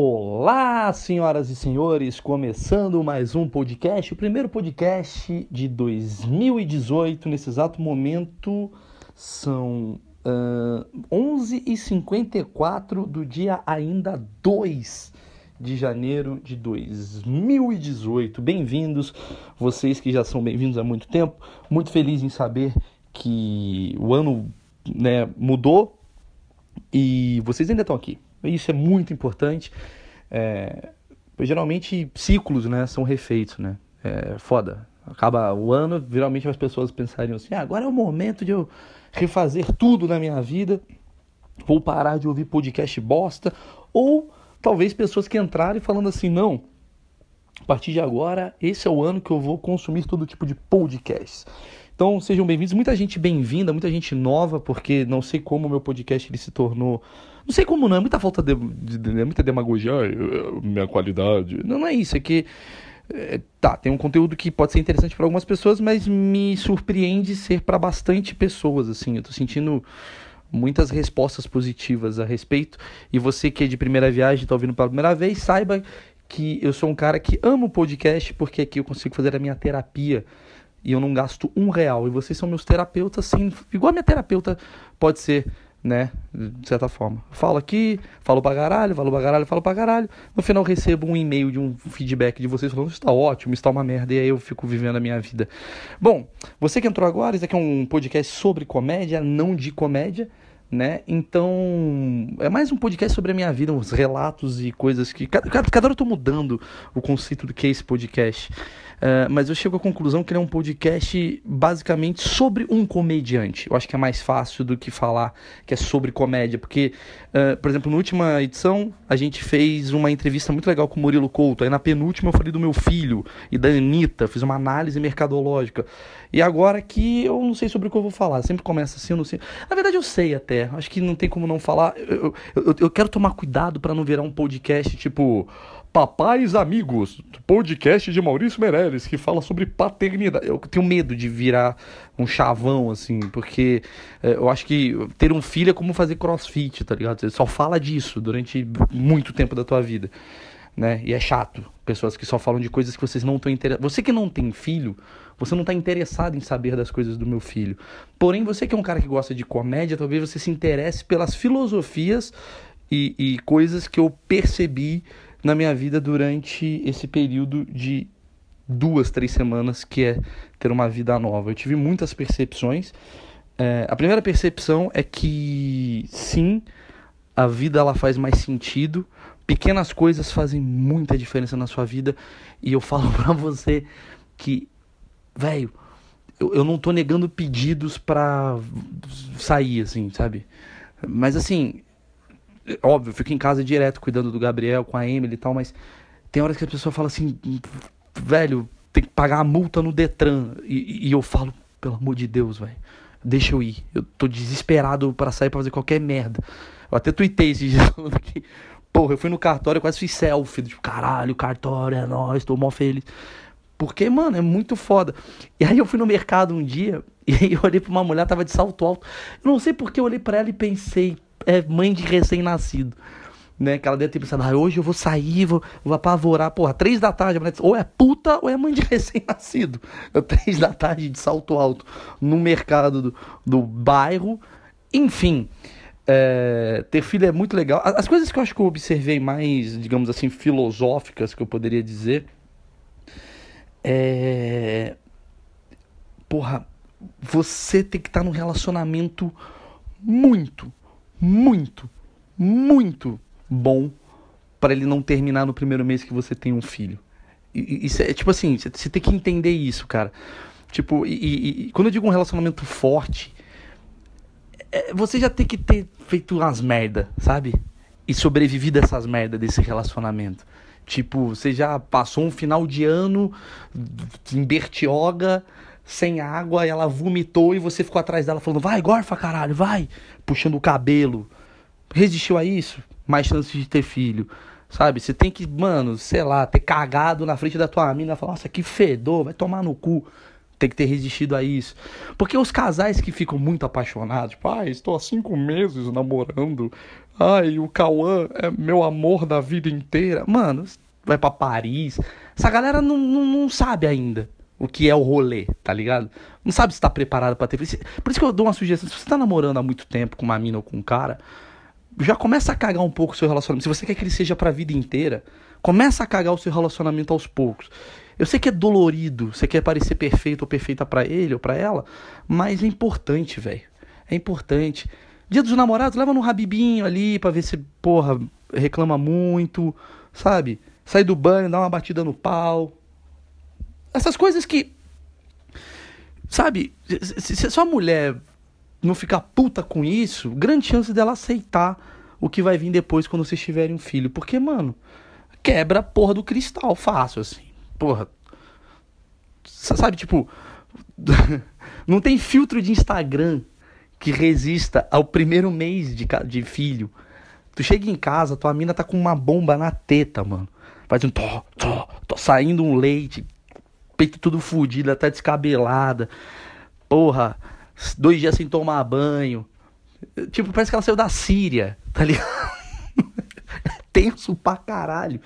Olá, senhoras e senhores, começando mais um podcast, o primeiro podcast de 2018. Nesse exato momento são uh, 11h54 do dia ainda 2 de janeiro de 2018. Bem-vindos, vocês que já são bem-vindos há muito tempo. Muito feliz em saber que o ano né, mudou e vocês ainda estão aqui. Isso é muito importante. É, geralmente ciclos né, são refeitos, né? É foda. Acaba o ano, geralmente as pessoas pensariam assim: ah, agora é o momento de eu refazer tudo na minha vida, vou parar de ouvir podcast bosta, ou talvez pessoas que entrarem falando assim: não, a partir de agora, esse é o ano que eu vou consumir todo tipo de podcasts. Então sejam bem-vindos, muita gente bem-vinda, muita gente nova, porque não sei como o meu podcast ele se tornou. Não sei como não, é muita falta de, de, de muita demagogia, minha qualidade. Não, não é isso, é que. É, tá, tem um conteúdo que pode ser interessante para algumas pessoas, mas me surpreende ser para bastante pessoas, assim. Eu tô sentindo muitas respostas positivas a respeito. E você que é de primeira viagem, está ouvindo pela primeira vez, saiba que eu sou um cara que ama o podcast, porque aqui eu consigo fazer a minha terapia e eu não gasto um real. E vocês são meus terapeutas, sim, igual a minha terapeuta pode ser, né? De certa forma. Falo aqui, falo pra caralho, falo pra caralho, falo pra caralho. No final recebo um e-mail de um feedback de vocês falando: está ótimo, está uma merda. E aí eu fico vivendo a minha vida. Bom, você que entrou agora, esse aqui é um podcast sobre comédia, não de comédia né? Então, é mais um podcast sobre a minha vida, uns relatos e coisas que. Cada, cada hora eu tô mudando o conceito do que é esse podcast. Uh, mas eu chego à conclusão que ele é um podcast basicamente sobre um comediante. Eu acho que é mais fácil do que falar que é sobre comédia, porque, uh, por exemplo, na última edição a gente fez uma entrevista muito legal com o Murilo Couto. Aí na penúltima eu falei do meu filho e da Anitta, fiz uma análise mercadológica. E agora que eu não sei sobre o que eu vou falar, sempre começa assim, eu não sei. Na verdade eu sei até, acho que não tem como não falar. Eu, eu, eu quero tomar cuidado para não virar um podcast tipo Papais Amigos, podcast de Maurício Meirelles, que fala sobre paternidade. Eu tenho medo de virar um chavão, assim, porque é, eu acho que ter um filho é como fazer crossfit, tá ligado? Você só fala disso durante muito tempo da tua vida, né? E é chato. Pessoas que só falam de coisas que vocês não estão interessados. Você que não tem filho, você não está interessado em saber das coisas do meu filho. Porém, você que é um cara que gosta de comédia, talvez você se interesse pelas filosofias e, e coisas que eu percebi na minha vida durante esse período de duas, três semanas que é ter uma vida nova. Eu tive muitas percepções. É, a primeira percepção é que sim, a vida ela faz mais sentido. Pequenas coisas fazem muita diferença na sua vida e eu falo para você que, velho, eu, eu não tô negando pedidos pra sair, assim, sabe? Mas assim, Óbvio, fico em casa direto cuidando do Gabriel, com a Emily e tal, mas tem horas que a pessoa fala assim, velho, tem que pagar a multa no Detran. E, e eu falo, pelo amor de Deus, velho, deixa eu ir. Eu tô desesperado para sair pra fazer qualquer merda. Eu até tuitei esse dia falando que, porra, eu fui no cartório, quase fiz selfie, tipo, caralho, cartório é nóis, tô mó feliz. Porque, mano, é muito foda. E aí eu fui no mercado um dia, e eu olhei pra uma mulher, tava de salto alto. Eu não sei porque eu olhei para ela e pensei, é mãe de recém-nascido. Né, que ela deve ter pensado, ah, hoje eu vou sair, vou, vou apavorar, porra, três da tarde, ou é puta ou é mãe de recém-nascido. Três da tarde de salto alto no mercado do, do bairro. Enfim, é, ter filho é muito legal. As coisas que eu acho que eu observei mais, digamos assim, filosóficas, que eu poderia dizer, é. Porra, você tem que estar num relacionamento muito, muito, muito bom para ele não terminar no primeiro mês que você tem um filho. Isso é tipo assim, você tem que entender isso, cara. Tipo, e, e quando eu digo um relacionamento forte, é, você já tem que ter feito umas merda, sabe? E sobrevivido a essas merdas desse relacionamento. Tipo, você já passou um final de ano em Bertioga, sem água, ela vomitou e você ficou atrás dela falando, vai, gorfa, caralho, vai puxando o cabelo. Resistiu a isso? Mais chances de ter filho. Sabe? Você tem que, mano, sei lá, ter cagado na frente da tua mina e falar, nossa, que fedor, vai tomar no cu. tem que ter resistido a isso. Porque os casais que ficam muito apaixonados, tipo, ah, estou há cinco meses namorando, ai, o Cauã é meu amor da vida inteira. Mano, vai para Paris. Essa galera não, não, não, sabe ainda o que é o rolê, tá ligado? Não sabe se tá preparado para ter. Por isso que eu dou uma sugestão: se você tá namorando há muito tempo com uma mina ou com um cara, já começa a cagar um pouco o seu relacionamento. Se você quer que ele seja pra vida inteira, começa a cagar o seu relacionamento aos poucos. Eu sei que é dolorido, você quer parecer perfeito ou perfeita para ele ou para ela, mas é importante, velho. É importante. Dia dos namorados, leva no rabibinho ali pra ver se, porra, reclama muito, sabe? Sai do banho, dá uma batida no pau. Essas coisas que. Sabe? Se, sua mulher não ficar puta com isso, grande chance dela aceitar o que vai vir depois quando vocês tiverem um filho. Porque, mano, quebra a porra do cristal fácil, assim porra. Sabe, tipo. não tem filtro de Instagram que resista ao primeiro mês de, de filho. Tu chega em casa, tua mina tá com uma bomba na teta, mano. Faz um tó, tó, tó, saindo um leite, peito tudo fudido, tá descabelada. Porra, dois dias sem tomar banho. Tipo, parece que ela saiu da Síria, tá ligado? Tenso pra caralho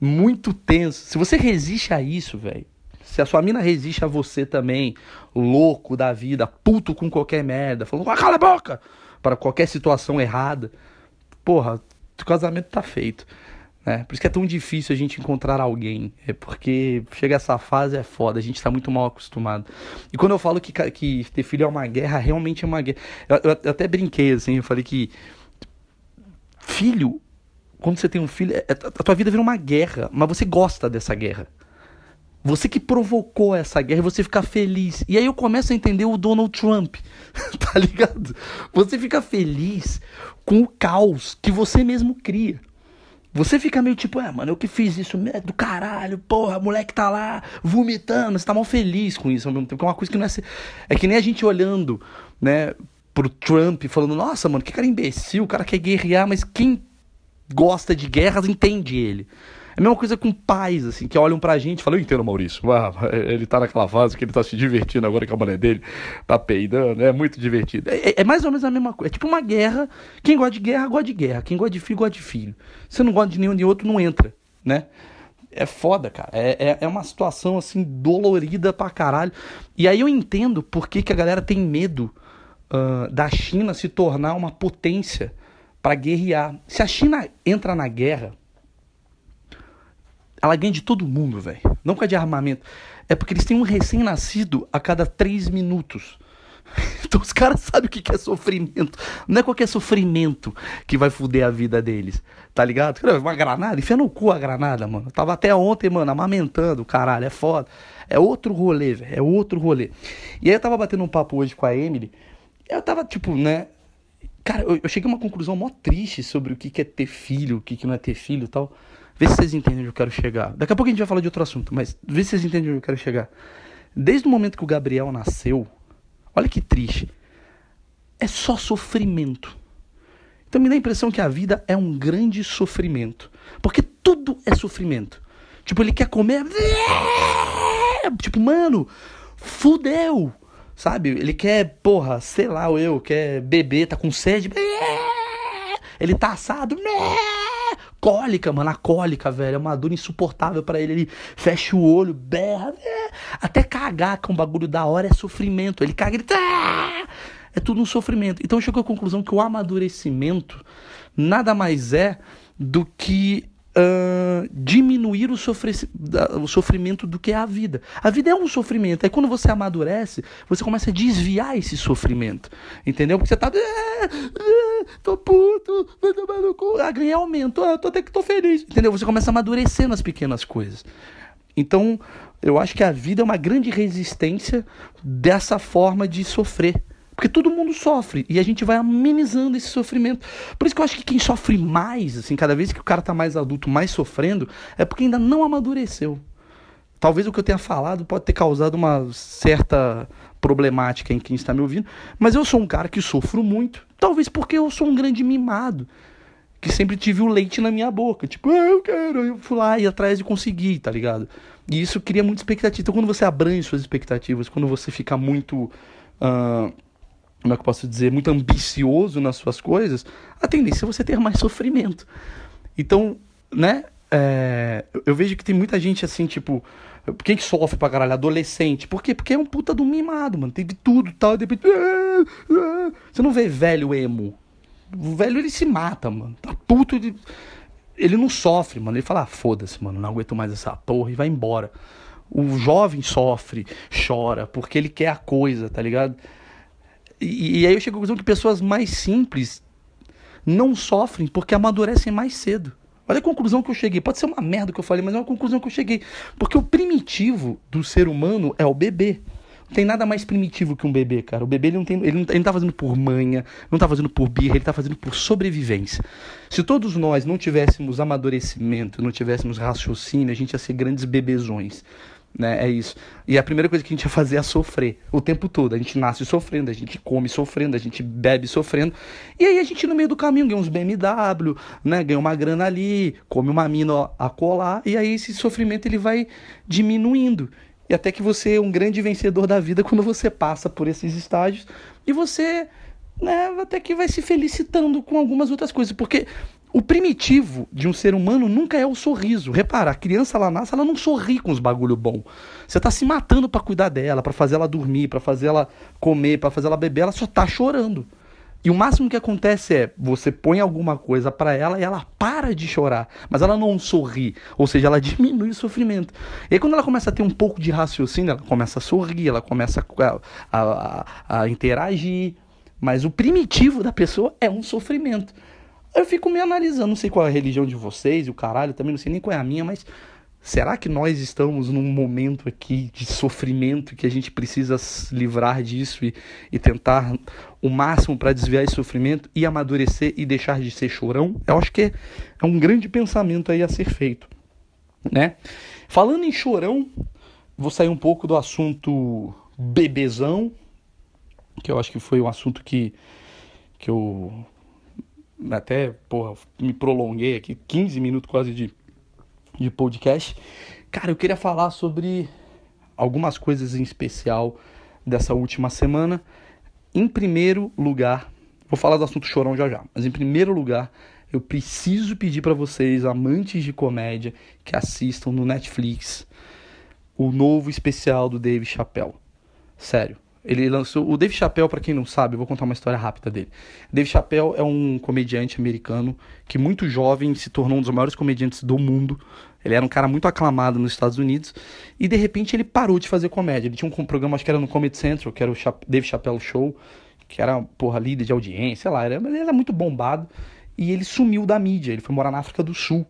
muito tenso. Se você resiste a isso, velho, se a sua mina resiste a você também, louco da vida, puto com qualquer merda, falando, ah, cala a boca, para qualquer situação errada, porra, o casamento tá feito. Né? Por isso que é tão difícil a gente encontrar alguém. É porque chega essa fase é foda, a gente tá muito mal acostumado. E quando eu falo que, que ter filho é uma guerra, realmente é uma guerra. Eu, eu, eu até brinquei assim, eu falei que filho quando você tem um filho, é, a tua vida vira uma guerra, mas você gosta dessa guerra. Você que provocou essa guerra você fica feliz. E aí eu começo a entender o Donald Trump, tá ligado? Você fica feliz com o caos que você mesmo cria. Você fica meio tipo, é, mano, eu que fiz isso é do caralho, porra, moleque tá lá vomitando, você tá mal feliz com isso ao mesmo tempo. É uma coisa que não é. É que nem a gente olhando, né, pro Trump falando, nossa, mano, que cara imbecil, o cara quer guerrear, mas quem gosta de guerras entende ele. É a mesma coisa com pais, assim, que olham pra gente e falam, eu entendo, Maurício. Ah, ele tá naquela fase que ele tá se divertindo agora que a mulher dele tá peidando, é muito divertido. É, é, mais ou menos a mesma coisa. É tipo uma guerra. Quem gosta de guerra, gosta de guerra. Quem gosta de filho, gosta de filho. Se não gosta de nenhum de outro, não entra, né? É foda, cara. É, é, é uma situação, assim, dolorida pra caralho. E aí eu entendo por que, que a galera tem medo uh, da China se tornar uma potência para guerrear. Se a China entra na guerra, ela ganha de todo mundo, velho. Não por causa de armamento. É porque eles têm um recém-nascido a cada três minutos. Então os caras sabem o que é sofrimento. Não é qualquer sofrimento que vai foder a vida deles. Tá ligado? Uma granada, enfia no cu a granada, mano. tava até ontem, mano, amamentando, caralho, é foda. É outro rolê, velho. É outro rolê. E aí eu tava batendo um papo hoje com a Emily. Eu tava, tipo, né? Cara, eu, eu cheguei a uma conclusão mó triste sobre o que, que é ter filho, o que, que não é ter filho e tal. Vê se vocês entendem onde eu quero chegar. Daqui a pouco a gente vai falar de outro assunto, mas vê se vocês entendem onde eu quero chegar. Desde o momento que o Gabriel nasceu, olha que triste. É só sofrimento. Então me dá a impressão que a vida é um grande sofrimento. Porque tudo é sofrimento. Tipo, ele quer comer. Tipo, mano, fudeu. Sabe? Ele quer, porra, sei lá, eu, quer beber, tá com sede. Ele tá assado. Cólica, mano, a cólica, velho. É uma dor insuportável para ele. Ele fecha o olho, berra. Até cagar, que é um bagulho da hora, é sofrimento. Ele caga, ele. Tá, é tudo um sofrimento. Então chegou à conclusão que o amadurecimento nada mais é do que uh, diminuir o, sofre o sofrimento do que é a vida. A vida é um sofrimento. Aí quando você amadurece, você começa a desviar esse sofrimento. Entendeu? Porque você tá. Ah, ah, tô puto, vai tomar no cu. Ah, ganhei aumento, ah, tô até que tô feliz. Entendeu? Você começa a amadurecer nas pequenas coisas. Então, eu acho que a vida é uma grande resistência dessa forma de sofrer. Porque todo mundo sofre e a gente vai amenizando esse sofrimento. Por isso que eu acho que quem sofre mais, assim, cada vez que o cara tá mais adulto, mais sofrendo, é porque ainda não amadureceu. Talvez o que eu tenha falado pode ter causado uma certa problemática em quem está me ouvindo, mas eu sou um cara que sofro muito, talvez porque eu sou um grande mimado, que sempre tive o leite na minha boca. Tipo, ah, eu quero. Eu fui lá e atrás e consegui, tá ligado? E isso cria muita expectativa. Então, quando você abrange suas expectativas, quando você fica muito. Uh, como é que eu posso dizer? Muito ambicioso nas suas coisas, a tendência é você ter mais sofrimento. Então, né? É, eu vejo que tem muita gente assim, tipo. Quem que sofre pra caralho? Adolescente. Por quê? Porque é um puta do mimado, mano. Teve tudo tal. De repente. Ah, ah. Você não vê velho emo. O velho ele se mata, mano. Tá puto. Ele, ele não sofre, mano. Ele fala, ah, foda-se, mano. Não aguento mais essa porra e vai embora. O jovem sofre, chora, porque ele quer a coisa, tá ligado? E, e aí eu chego à conclusão que pessoas mais simples não sofrem porque amadurecem mais cedo. Olha a conclusão que eu cheguei. Pode ser uma merda que eu falei, mas é uma conclusão que eu cheguei. Porque o primitivo do ser humano é o bebê. Não tem nada mais primitivo que um bebê, cara. O bebê ele não, tem, ele não, ele não tá fazendo por manha, não tá fazendo por birra, ele tá fazendo por sobrevivência. Se todos nós não tivéssemos amadurecimento, não tivéssemos raciocínio, a gente ia ser grandes bebezões. Né? É isso. E a primeira coisa que a gente ia fazer é sofrer o tempo todo. A gente nasce sofrendo, a gente come sofrendo, a gente bebe sofrendo. E aí a gente no meio do caminho ganha uns BMW, né? Ganha uma grana ali, come uma mina a colar, e aí esse sofrimento ele vai diminuindo. E até que você é um grande vencedor da vida quando você passa por esses estágios e você né, até que vai se felicitando com algumas outras coisas, porque o primitivo de um ser humano nunca é o sorriso. Repara, a criança ela nasce, ela não sorri com os bagulho bom. Você tá se matando para cuidar dela, para fazer ela dormir, para fazer ela comer, para fazer ela beber, ela só tá chorando. E o máximo que acontece é você põe alguma coisa para ela e ela para de chorar, mas ela não sorri, ou seja, ela diminui o sofrimento. E aí, quando ela começa a ter um pouco de raciocínio, ela começa a sorrir, ela começa a, a, a, a interagir, mas o primitivo da pessoa é um sofrimento. Eu fico me analisando, não sei qual é a religião de vocês e o caralho, também não sei nem qual é a minha, mas será que nós estamos num momento aqui de sofrimento que a gente precisa se livrar disso e, e tentar o máximo para desviar esse sofrimento e amadurecer e deixar de ser chorão? Eu acho que é, é um grande pensamento aí a ser feito, né? Falando em chorão, vou sair um pouco do assunto bebezão, que eu acho que foi um assunto que, que eu até, porra, me prolonguei aqui, 15 minutos quase de, de podcast. Cara, eu queria falar sobre algumas coisas em especial dessa última semana. Em primeiro lugar, vou falar do assunto chorão já já, mas em primeiro lugar, eu preciso pedir para vocês, amantes de comédia, que assistam no Netflix o novo especial do Dave Chappelle. Sério, ele lançou. O Dave Chappelle, para quem não sabe, eu vou contar uma história rápida dele. Dave Chappelle é um comediante americano que, muito jovem, se tornou um dos maiores comediantes do mundo. Ele era um cara muito aclamado nos Estados Unidos. E de repente ele parou de fazer comédia. Ele tinha um programa, acho que era no Comedy Central, que era o Dave Chappelle Show, que era, porra, líder de audiência, sei lá. Era, ele era muito bombado. E ele sumiu da mídia. Ele foi morar na África do Sul.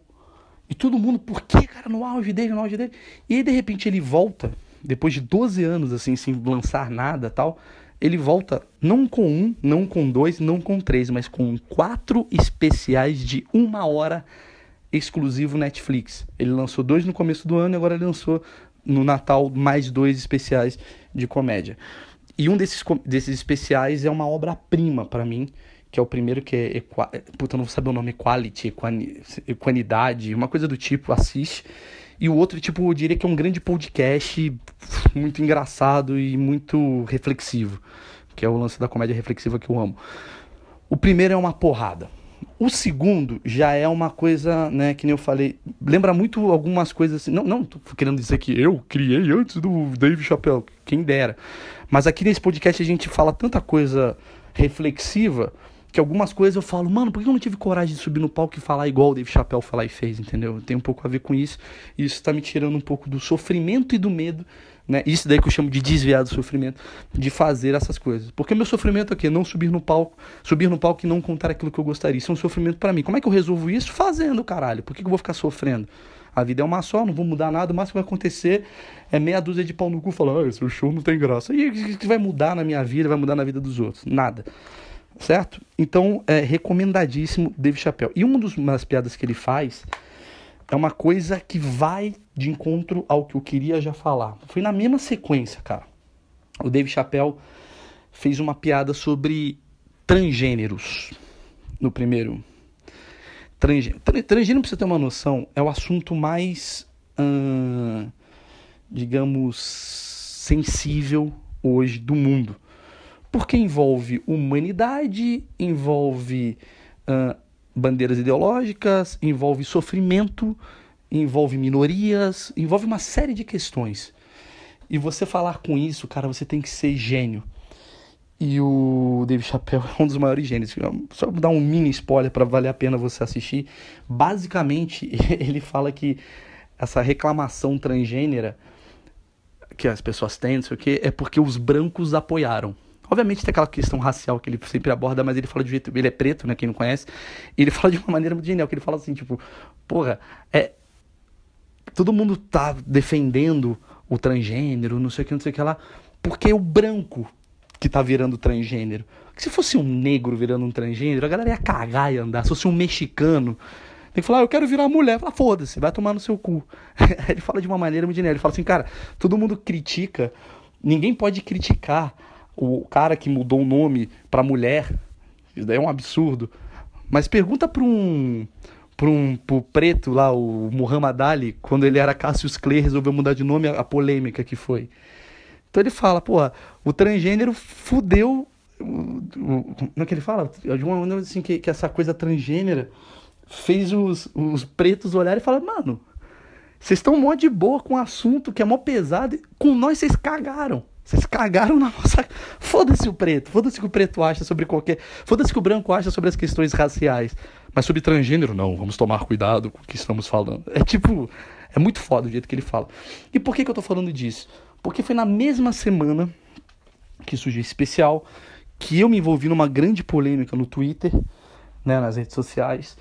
E todo mundo, por que, cara, no auge dele, no auge dele? E aí, de repente, ele volta depois de 12 anos assim sem lançar nada tal, ele volta não com um, não com dois, não com três, mas com quatro especiais de uma hora exclusivo Netflix. Ele lançou dois no começo do ano e agora ele lançou no Natal mais dois especiais de comédia. E um desses, desses especiais é uma obra-prima para mim, que é o primeiro que é, Equa... puta, eu não vou saber o nome, Equality, Equanidade, uma coisa do tipo, assiste. E o outro, tipo, eu diria que é um grande podcast muito engraçado e muito reflexivo, que é o lance da comédia reflexiva que eu amo. O primeiro é uma porrada. O segundo já é uma coisa, né, que nem eu falei, lembra muito algumas coisas assim. Não, não tô querendo dizer que eu criei antes do Dave Chappelle, quem dera. Mas aqui nesse podcast a gente fala tanta coisa reflexiva que algumas coisas eu falo, mano, por que eu não tive coragem de subir no palco e falar igual o Dave Chappelle falar e fez, entendeu? Tem um pouco a ver com isso. E isso tá me tirando um pouco do sofrimento e do medo, né? Isso daí que eu chamo de desviar do sofrimento, de fazer essas coisas. Porque meu sofrimento é não subir no palco, subir no palco e não contar aquilo que eu gostaria. Isso é um sofrimento para mim. Como é que eu resolvo isso? Fazendo, caralho. Por que, que eu vou ficar sofrendo? A vida é uma só, não vou mudar nada. O máximo que vai acontecer é meia dúzia de pau no cu falando, ah, seu show não tem graça. E o que vai mudar na minha vida, vai mudar na vida dos outros? Nada certo? Então, é recomendadíssimo Dave Chappelle. E uma das piadas que ele faz é uma coisa que vai de encontro ao que eu queria já falar. Foi na mesma sequência, cara. O Dave Chappelle fez uma piada sobre transgêneros no primeiro. Transgênero, transgênero, pra você ter uma noção, é o assunto mais, hum, digamos, sensível hoje do mundo. Porque envolve humanidade, envolve hum, bandeiras ideológicas, envolve sofrimento, envolve minorias, envolve uma série de questões. E você falar com isso, cara, você tem que ser gênio. E o Dave Chappelle é um dos maiores gênios. Só dar um mini spoiler para valer a pena você assistir. Basicamente, ele fala que essa reclamação transgênera que as pessoas têm, não sei o que, é porque os brancos apoiaram. Obviamente tem aquela questão racial que ele sempre aborda, mas ele fala de jeito. Ele é preto, né? Quem não conhece. E ele fala de uma maneira muito genial, que ele fala assim, tipo, porra, é. Todo mundo tá defendendo o transgênero, não sei o que, não sei o que lá, porque o branco que tá virando transgênero. se fosse um negro virando um transgênero, a galera ia cagar e andar. Se fosse um mexicano, tem que falar, ah, eu quero virar mulher. Fala, foda-se, vai tomar no seu cu. ele fala de uma maneira muito genial. Ele fala assim, cara, todo mundo critica, ninguém pode criticar o cara que mudou o nome pra mulher. Isso daí é um absurdo. Mas pergunta pra um. Pra um pro preto lá, o Muhammad Ali, quando ele era Cassius Clay, resolveu mudar de nome, a, a polêmica que foi. Então ele fala, porra, o transgênero fudeu. Como é que ele fala? De uma maneira assim, que, que essa coisa transgênera fez os, os pretos olharem e falar, mano, vocês estão mó de boa com um assunto que é mó pesado, com nós vocês cagaram. Vocês cagaram na nossa. Foda-se o preto, foda-se o que o preto acha sobre qualquer. Foda-se o que o branco acha sobre as questões raciais. Mas sobre transgênero, não, vamos tomar cuidado com o que estamos falando. É tipo. É muito foda o jeito que ele fala. E por que, que eu tô falando disso? Porque foi na mesma semana que surgiu esse especial que eu me envolvi numa grande polêmica no Twitter, né, nas redes sociais,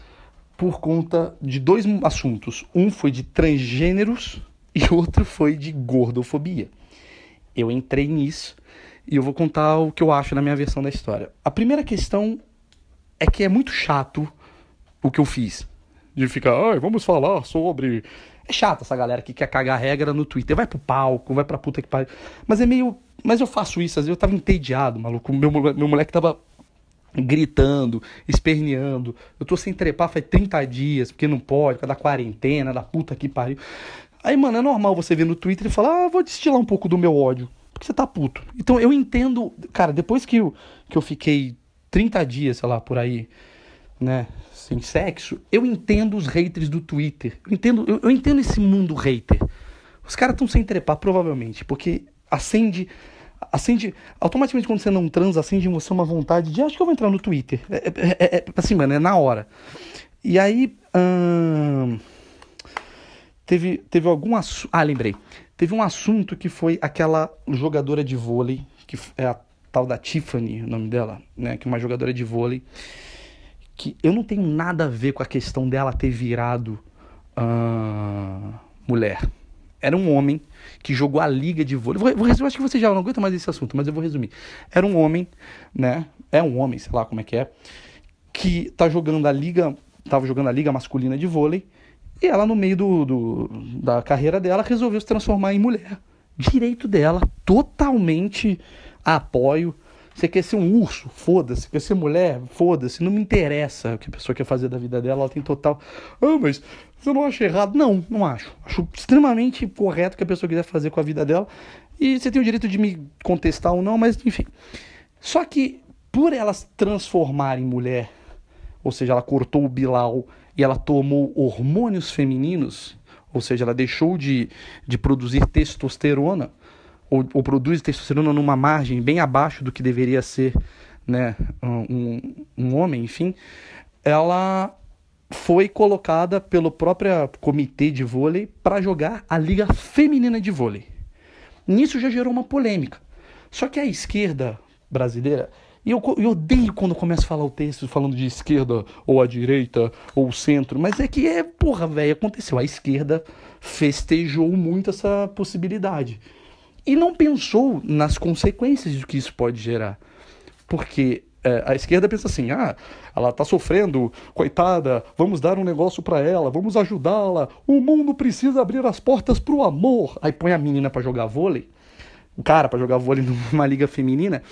por conta de dois assuntos. Um foi de transgêneros e outro foi de gordofobia. Eu entrei nisso e eu vou contar o que eu acho na minha versão da história. A primeira questão é que é muito chato o que eu fiz. De ficar, ai, vamos falar sobre é chato essa galera que quer cagar regra no Twitter. Vai pro palco, vai pra puta que pariu. Mas é meio. Mas eu faço isso, às vezes eu tava entediado, maluco. Meu, meu moleque tava gritando, esperneando. Eu tô sem trepar faz 30 dias, porque não pode, por causa da quarentena, da puta que pariu. Aí, mano, é normal você ver no Twitter e falar, ah, vou destilar um pouco do meu ódio. Porque você tá puto. Então eu entendo. Cara, depois que eu, que eu fiquei 30 dias, sei lá, por aí, né, sem sexo, eu entendo os haters do Twitter. Eu entendo, eu, eu entendo esse mundo hater. Os caras estão sem trepar, provavelmente, porque acende. Acende. Automaticamente, quando você não transa, acende em você uma vontade de. Acho que eu vou entrar no Twitter. É, é, é, é assim, mano, é na hora. E aí. Hum, teve, teve algum assunto. Ah, lembrei. Teve um assunto que foi aquela jogadora de vôlei, que é a tal da Tiffany, o nome dela, né? Que é uma jogadora de vôlei que eu não tenho nada a ver com a questão dela ter virado uh, mulher. Era um homem que jogou a liga de vôlei. Vou, vou resumir, acho que você já não aguenta mais esse assunto, mas eu vou resumir. Era um homem, né? É um homem, sei lá como é que é, que tá jogando a liga, tava jogando a liga masculina de vôlei, e ela no meio do, do da carreira dela resolveu se transformar em mulher. Direito dela, totalmente apoio você quer ser um urso? Foda-se. Quer ser mulher? Foda-se. Não me interessa o que a pessoa quer fazer da vida dela. Ela tem total. Ah, mas você não acha errado? Não, não acho. Acho extremamente correto o que a pessoa quiser fazer com a vida dela. E você tem o direito de me contestar ou não, mas enfim. Só que por ela se transformar em mulher, ou seja, ela cortou o bilau e ela tomou hormônios femininos, ou seja, ela deixou de, de produzir testosterona ou, ou produz testosterona numa margem bem abaixo do que deveria ser né, um, um homem, enfim, ela foi colocada pelo próprio comitê de vôlei para jogar a Liga Feminina de Vôlei. Nisso já gerou uma polêmica. Só que a esquerda brasileira, e eu, eu odeio quando começa a falar o texto falando de esquerda, ou a direita, ou centro, mas é que é, porra, velho, aconteceu. A esquerda festejou muito essa possibilidade e não pensou nas consequências do que isso pode gerar. Porque é, a esquerda pensa assim: ah, ela está sofrendo, coitada, vamos dar um negócio para ela, vamos ajudá-la, o mundo precisa abrir as portas para o amor. Aí põe a menina para jogar vôlei, o cara para jogar vôlei numa liga feminina.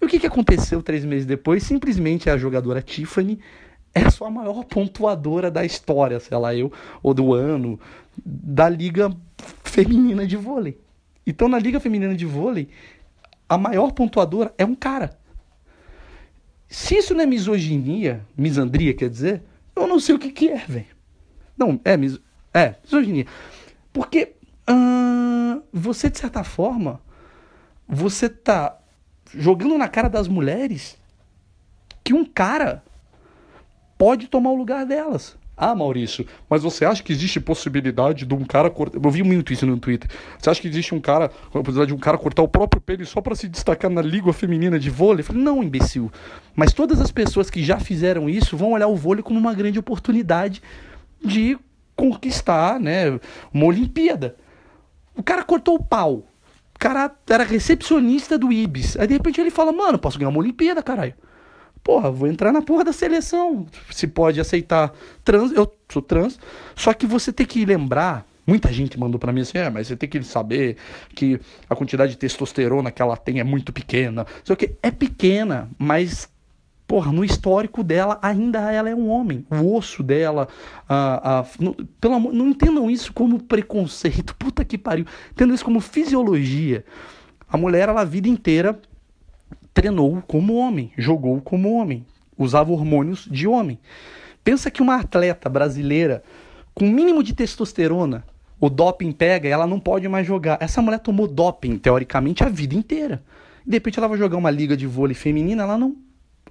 E o que, que aconteceu três meses depois? Simplesmente a jogadora Tiffany é a maior pontuadora da história, sei lá, eu, ou do ano, da Liga Feminina de Vôlei. Então, na Liga Feminina de Vôlei, a maior pontuadora é um cara. Se isso não é misoginia, misandria, quer dizer, eu não sei o que, que é, velho. Não, é, mis... é, misoginia. Porque hum, você, de certa forma, você tá jogando na cara das mulheres que um cara pode tomar o lugar delas. Ah, Maurício, mas você acha que existe possibilidade de um cara cortar. Eu vi muito isso no Twitter. Você acha que existe um cara, possibilidade de um cara cortar o próprio pênis só para se destacar na liga feminina de vôlei? Eu falei, não, imbecil. Mas todas as pessoas que já fizeram isso vão olhar o vôlei como uma grande oportunidade de conquistar, né, uma Olimpíada. O cara cortou o pau. Cara era recepcionista do Ibis. Aí de repente ele fala, mano, posso ganhar uma Olimpíada, caralho porra, vou entrar na porra da seleção. Se pode aceitar trans, eu sou trans. Só que você tem que lembrar, muita gente mandou para mim assim, é, mas você tem que saber que a quantidade de testosterona que ela tem é muito pequena. Só que é pequena, mas porra, no histórico dela ainda ela é um homem. O osso dela, a, a, no, pelo amor, não entendam isso como preconceito, puta que pariu. Entendam isso como fisiologia. A mulher, ela a vida inteira treinou como homem, jogou como homem, usava hormônios de homem. Pensa que uma atleta brasileira com mínimo de testosterona, o doping pega e ela não pode mais jogar. Essa mulher tomou doping, teoricamente, a vida inteira. De repente ela vai jogar uma liga de vôlei feminina, ela não.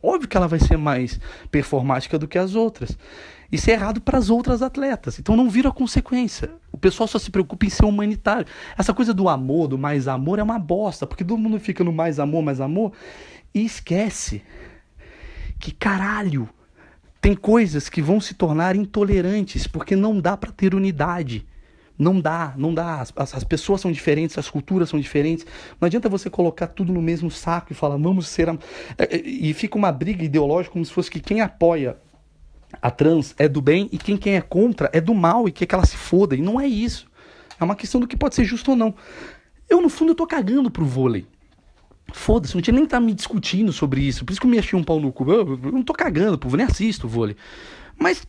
Óbvio que ela vai ser mais performática do que as outras. Isso é errado para as outras atletas. Então não vira consequência. O pessoal só se preocupa em ser humanitário. Essa coisa do amor, do mais amor, é uma bosta, porque todo mundo fica no mais amor, mais amor, e esquece que caralho, tem coisas que vão se tornar intolerantes, porque não dá para ter unidade. Não dá, não dá. As, as, pessoas são diferentes, as culturas são diferentes. Não adianta você colocar tudo no mesmo saco e falar, vamos ser. A... É, é, e fica uma briga ideológica como se fosse que quem apoia a trans é do bem e quem, quem é contra é do mal e quer que ela se foda. E não é isso. É uma questão do que pode ser justo ou não. Eu, no fundo, eu tô cagando pro vôlei. Foda-se, não tinha nem que tá me discutindo sobre isso. Por isso que eu me achei um pau no cu. Eu, eu não tô cagando vôlei, nem assisto vôlei. Mas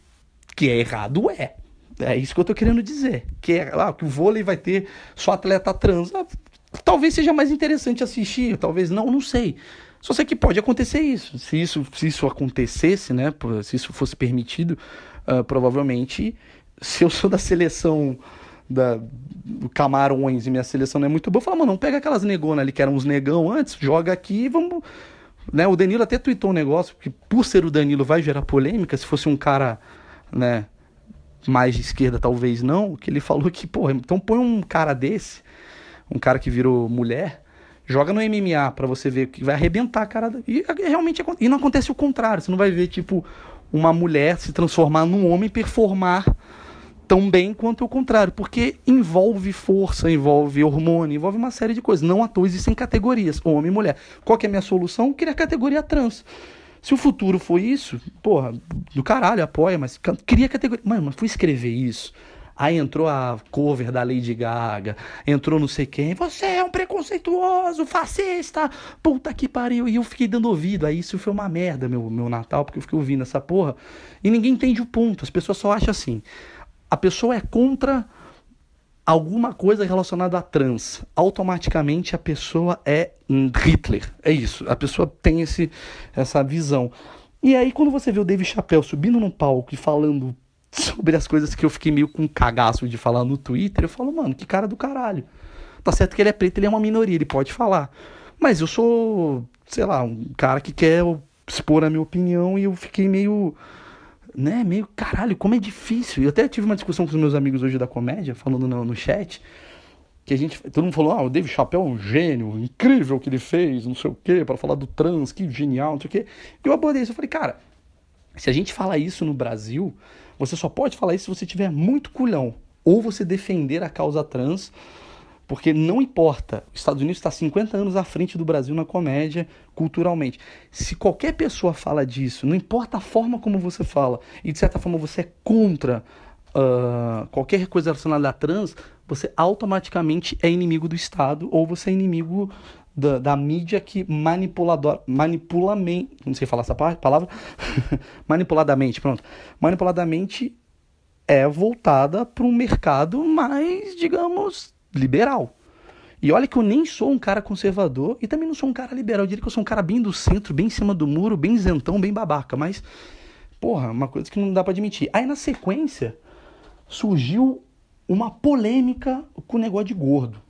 que é errado é. É isso que eu tô querendo dizer. Que, é, ah, que o vôlei vai ter só atleta trans. Ah, talvez seja mais interessante assistir, talvez não, não sei. Só sei que pode acontecer isso. Se isso, se isso acontecesse, né? Se isso fosse permitido, uh, provavelmente, se eu sou da seleção da, do Camarões e minha seleção não é muito boa, eu falo, mano, não pega aquelas negonas ali que eram uns negão antes, joga aqui e vamos. Né? O Danilo até tweetou um negócio, que por ser o Danilo vai gerar polêmica, se fosse um cara, né, mais de esquerda talvez não, que ele falou que, pô, então põe um cara desse, um cara que virou mulher, Joga no MMA para você ver que vai arrebentar a cara. E realmente e não acontece o contrário. Você não vai ver tipo uma mulher se transformar num homem performar tão bem quanto o contrário, porque envolve força, envolve hormônio, envolve uma série de coisas. Não à toa existem categorias, homem e mulher. Qual que é a minha solução? Criar categoria trans. Se o futuro for isso, porra, do caralho, apoia, mas cria categoria. Mano, mas fui escrever isso. Aí entrou a cover da Lady Gaga, entrou não sei quem. Você é um preconceituoso, fascista, puta que pariu. E eu fiquei dando ouvido. Aí isso foi uma merda, meu, meu Natal, porque eu fiquei ouvindo essa porra. E ninguém entende o ponto. As pessoas só acham assim. A pessoa é contra alguma coisa relacionada a trans. Automaticamente a pessoa é Hitler. É isso. A pessoa tem esse, essa visão. E aí, quando você vê o Dave Chappelle subindo num palco e falando sobre as coisas que eu fiquei meio com cagaço de falar no Twitter, eu falo, mano, que cara do caralho. Tá certo que ele é preto, ele é uma minoria, ele pode falar. Mas eu sou, sei lá, um cara que quer expor a minha opinião e eu fiquei meio, né, meio, caralho, como é difícil. Eu até tive uma discussão com os meus amigos hoje da comédia, falando no, no chat, que a gente, todo mundo falou, ah, o Dave Chappelle é um gênio, incrível o que ele fez, não sei o quê, para falar do trans, que genial, não sei o quê. E eu abordei isso, eu falei, cara, se a gente fala isso no Brasil, você só pode falar isso se você tiver muito culhão. Ou você defender a causa trans, porque não importa. Os Estados Unidos está 50 anos à frente do Brasil na comédia, culturalmente. Se qualquer pessoa fala disso, não importa a forma como você fala, e de certa forma você é contra uh, qualquer coisa relacionada a trans, você automaticamente é inimigo do Estado ou você é inimigo da, da mídia que manipulador, manipulamento, não sei falar essa palavra, manipuladamente, pronto, manipuladamente é voltada para um mercado mais, digamos, liberal. E olha que eu nem sou um cara conservador e também não sou um cara liberal. Eu diria que eu sou um cara bem do centro, bem em cima do muro, bem isentão, bem babaca. Mas, porra, uma coisa que não dá para admitir. Aí na sequência surgiu uma polêmica com o negócio de gordo.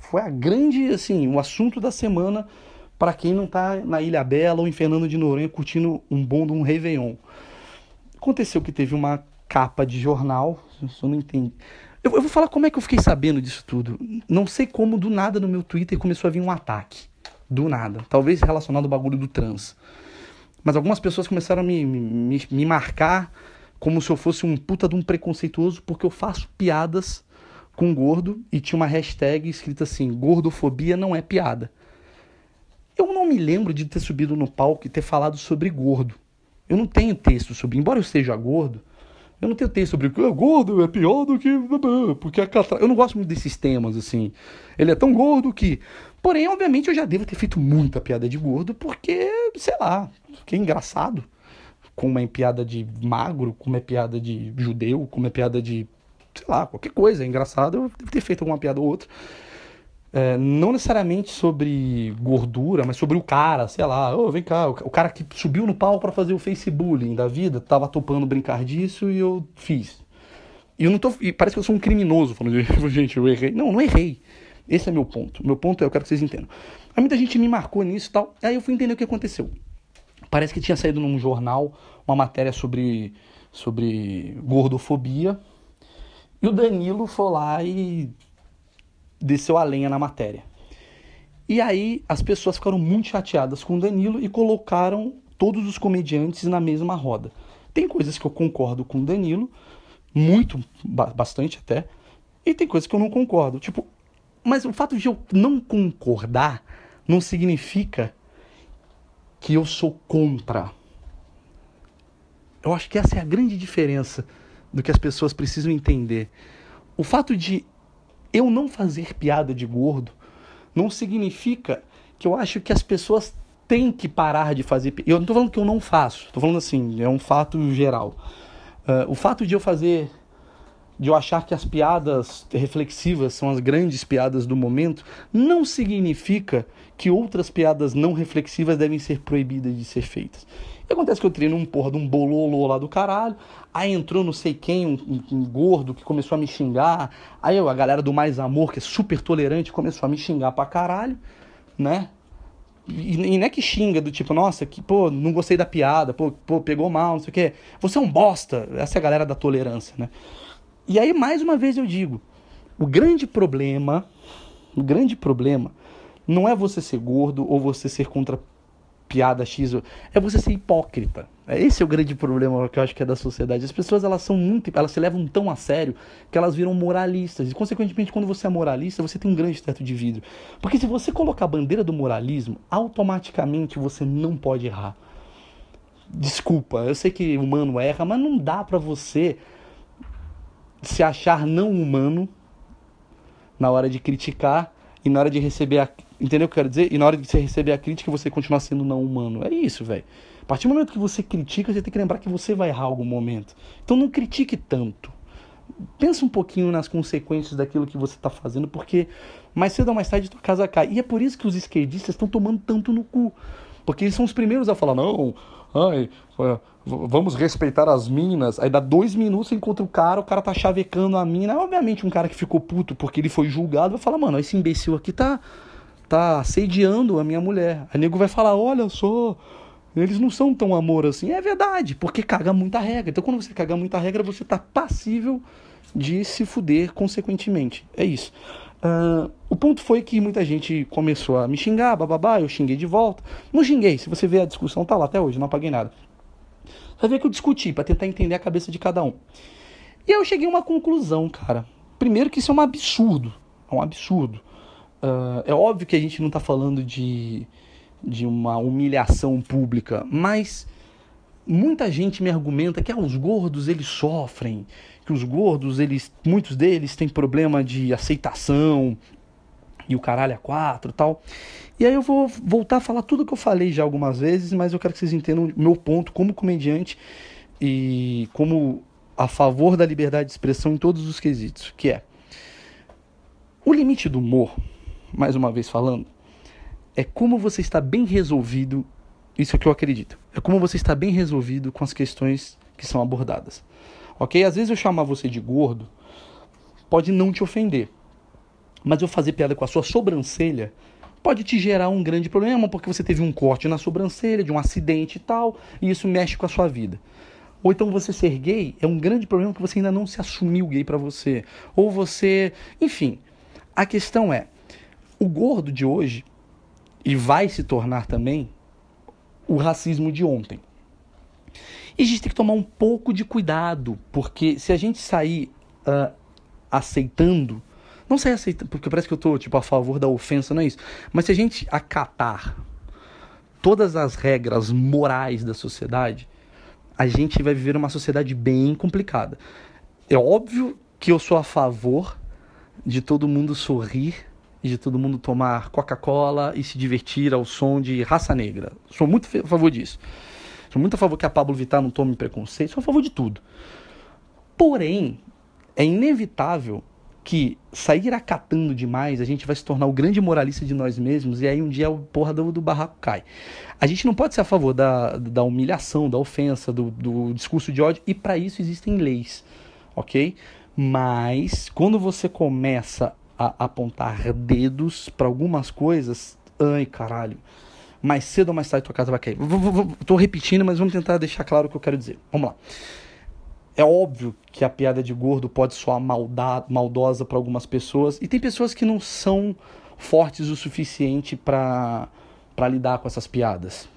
Foi a grande, assim, o assunto da semana para quem não tá na Ilha Bela ou em Fernando de Noronha curtindo um bom de um Réveillon. Aconteceu que teve uma capa de jornal, eu não entendi. Eu, eu, vou falar como é que eu fiquei sabendo disso tudo. Não sei como, do nada, no meu Twitter começou a vir um ataque. Do nada. Talvez relacionado ao bagulho do trans. Mas algumas pessoas começaram a me, me, me marcar como se eu fosse um puta de um preconceituoso porque eu faço piadas com gordo e tinha uma hashtag escrita assim: gordofobia não é piada. Eu não me lembro de ter subido no palco e ter falado sobre gordo. Eu não tenho texto sobre, embora eu seja gordo, eu não tenho texto sobre é gordo é pior do que. Porque a catra... Eu não gosto muito desses temas, assim. Ele é tão gordo que. Porém, obviamente, eu já devo ter feito muita piada de gordo, porque, sei lá, que é engraçado. Como é piada de magro, como é piada de judeu, como é piada de. sei lá, qualquer coisa. É engraçado, eu devo ter feito alguma piada ou outra. É, não necessariamente sobre gordura, mas sobre o cara, sei lá, oh, vem cá, o cara que subiu no palco para fazer o Facebook da vida, tava topando brincar disso e eu fiz. E eu não tô, parece que eu sou um criminoso falando, gente, eu errei. Não, não errei. Esse é meu ponto. Meu ponto é, eu quero que vocês entendam. Aí muita gente me marcou nisso e tal, aí eu fui entender o que aconteceu. Parece que tinha saído num jornal uma matéria sobre, sobre gordofobia, e o Danilo foi lá e desceu a lenha na matéria. E aí as pessoas ficaram muito chateadas com o Danilo e colocaram todos os comediantes na mesma roda. Tem coisas que eu concordo com o Danilo, muito, bastante até, e tem coisas que eu não concordo. Tipo, mas o fato de eu não concordar não significa que eu sou contra. Eu acho que essa é a grande diferença do que as pessoas precisam entender. O fato de eu não fazer piada de gordo não significa que eu acho que as pessoas têm que parar de fazer. Eu não estou falando que eu não faço, estou falando assim, é um fato geral. Uh, o fato de eu fazer, de eu achar que as piadas reflexivas são as grandes piadas do momento, não significa que outras piadas não reflexivas devem ser proibidas de ser feitas. E acontece que eu treino um porra de um bololô lá do caralho. Aí entrou não sei quem, um, um, um, gordo que começou a me xingar. Aí a galera do Mais Amor, que é super tolerante, começou a me xingar pra caralho, né? E, e não é que xinga do tipo, nossa, que, pô, não gostei da piada, pô, pô, pegou mal, não sei o quê. Você é um bosta. Essa é a galera da tolerância, né? E aí, mais uma vez eu digo, o grande problema, o grande problema não é você ser gordo ou você ser contra piada X, é você ser hipócrita. É, esse é o grande problema que eu acho que é da sociedade. As pessoas elas são muito, elas se levam tão a sério que elas viram moralistas. E consequentemente, quando você é moralista, você tem um grande teto de vidro. Porque se você colocar a bandeira do moralismo, automaticamente você não pode errar. Desculpa, eu sei que humano erra, mas não dá para você se achar não humano na hora de criticar e na hora de receber a. Entendeu o que eu quero dizer? E na hora de você receber a crítica, você continuar sendo não humano. É isso, velho. A partir do momento que você critica, você tem que lembrar que você vai errar algum momento. Então não critique tanto. Pensa um pouquinho nas consequências daquilo que você está fazendo, porque mais cedo ou mais tarde tua casa cai. E é por isso que os esquerdistas estão tomando tanto no cu. Porque eles são os primeiros a falar, não, ai, vamos respeitar as minas. Aí dá dois minutos, você encontra o cara, o cara tá chavecando a mina. Obviamente, um cara que ficou puto porque ele foi julgado vai falar, mano, esse imbecil aqui tá, tá assediando a minha mulher. O nego vai falar, olha só, eles não são tão amor assim. É verdade, porque caga muita regra. Então, quando você caga muita regra, você tá passível de se fuder consequentemente. É isso. Uh, o ponto foi que muita gente começou a me xingar, bababá, eu xinguei de volta. Não xinguei, se você ver a discussão tá lá até hoje, não apaguei nada. Vai ver que eu discuti para tentar entender a cabeça de cada um. E aí eu cheguei a uma conclusão, cara. Primeiro que isso é um absurdo. É um absurdo. Uh, é óbvio que a gente não está falando de, de uma humilhação pública, mas muita gente me argumenta que ah, os gordos eles sofrem, que os gordos, eles, muitos deles têm problema de aceitação e o caralho é quatro tal. E aí eu vou voltar a falar tudo que eu falei já algumas vezes, mas eu quero que vocês entendam meu ponto como comediante e como a favor da liberdade de expressão em todos os quesitos, que é o limite do humor, mais uma vez falando, é como você está bem resolvido, isso é que eu acredito, é como você está bem resolvido com as questões que são abordadas. Ok? Às vezes eu chamar você de gordo pode não te ofender, mas eu fazer piada com a sua sobrancelha pode te gerar um grande problema, porque você teve um corte na sobrancelha, de um acidente e tal, e isso mexe com a sua vida. Ou então você ser gay é um grande problema que você ainda não se assumiu gay para você. Ou você. Enfim. A questão é: o gordo de hoje, e vai se tornar também, o racismo de ontem. E a gente tem que tomar um pouco de cuidado, porque se a gente sair uh, aceitando, não sair aceitando, porque parece que eu estou tipo, a favor da ofensa, não é isso, mas se a gente acatar todas as regras morais da sociedade, a gente vai viver uma sociedade bem complicada. É óbvio que eu sou a favor de todo mundo sorrir e de todo mundo tomar Coca-Cola e se divertir ao som de raça negra. Sou muito a favor disso. Sou muito a favor que a Pablo Vittar não tome preconceito, sou a favor de tudo. Porém, é inevitável que sair acatando demais, a gente vai se tornar o grande moralista de nós mesmos e aí um dia o porra do, do barraco cai. A gente não pode ser a favor da, da humilhação, da ofensa, do, do discurso de ódio e para isso existem leis, ok? Mas quando você começa a apontar dedos para algumas coisas, ai caralho, mais cedo ou mais tarde tua casa vai cair. Estou repetindo, mas vamos tentar deixar claro o que eu quero dizer. Vamos lá. É óbvio que a piada de gordo pode soar malda, maldosa para algumas pessoas, e tem pessoas que não são fortes o suficiente para lidar com essas piadas.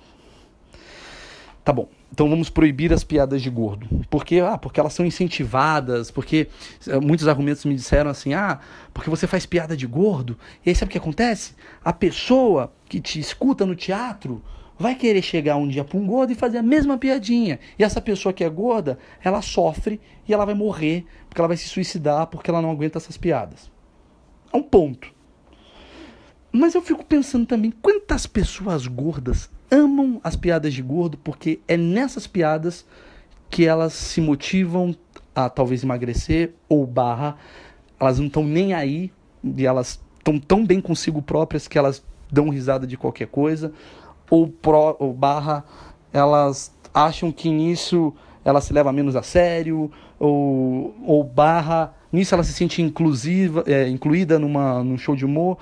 Tá bom. Então vamos proibir as piadas de gordo. Porque, ah, porque elas são incentivadas, porque eh, muitos argumentos me disseram assim: "Ah, porque você faz piada de gordo". E aí sabe o que acontece? A pessoa que te escuta no teatro vai querer chegar um dia para um gordo e fazer a mesma piadinha. E essa pessoa que é gorda, ela sofre e ela vai morrer, porque ela vai se suicidar porque ela não aguenta essas piadas. É um ponto. Mas eu fico pensando também quantas pessoas gordas amam as piadas de gordo porque é nessas piadas que elas se motivam a talvez emagrecer ou barra elas não estão nem aí e elas estão tão bem consigo próprias que elas dão risada de qualquer coisa ou, ou barra elas acham que nisso ela se leva menos a sério ou, ou barra Nisso ela se sente inclusiva, é, incluída numa, num show de humor.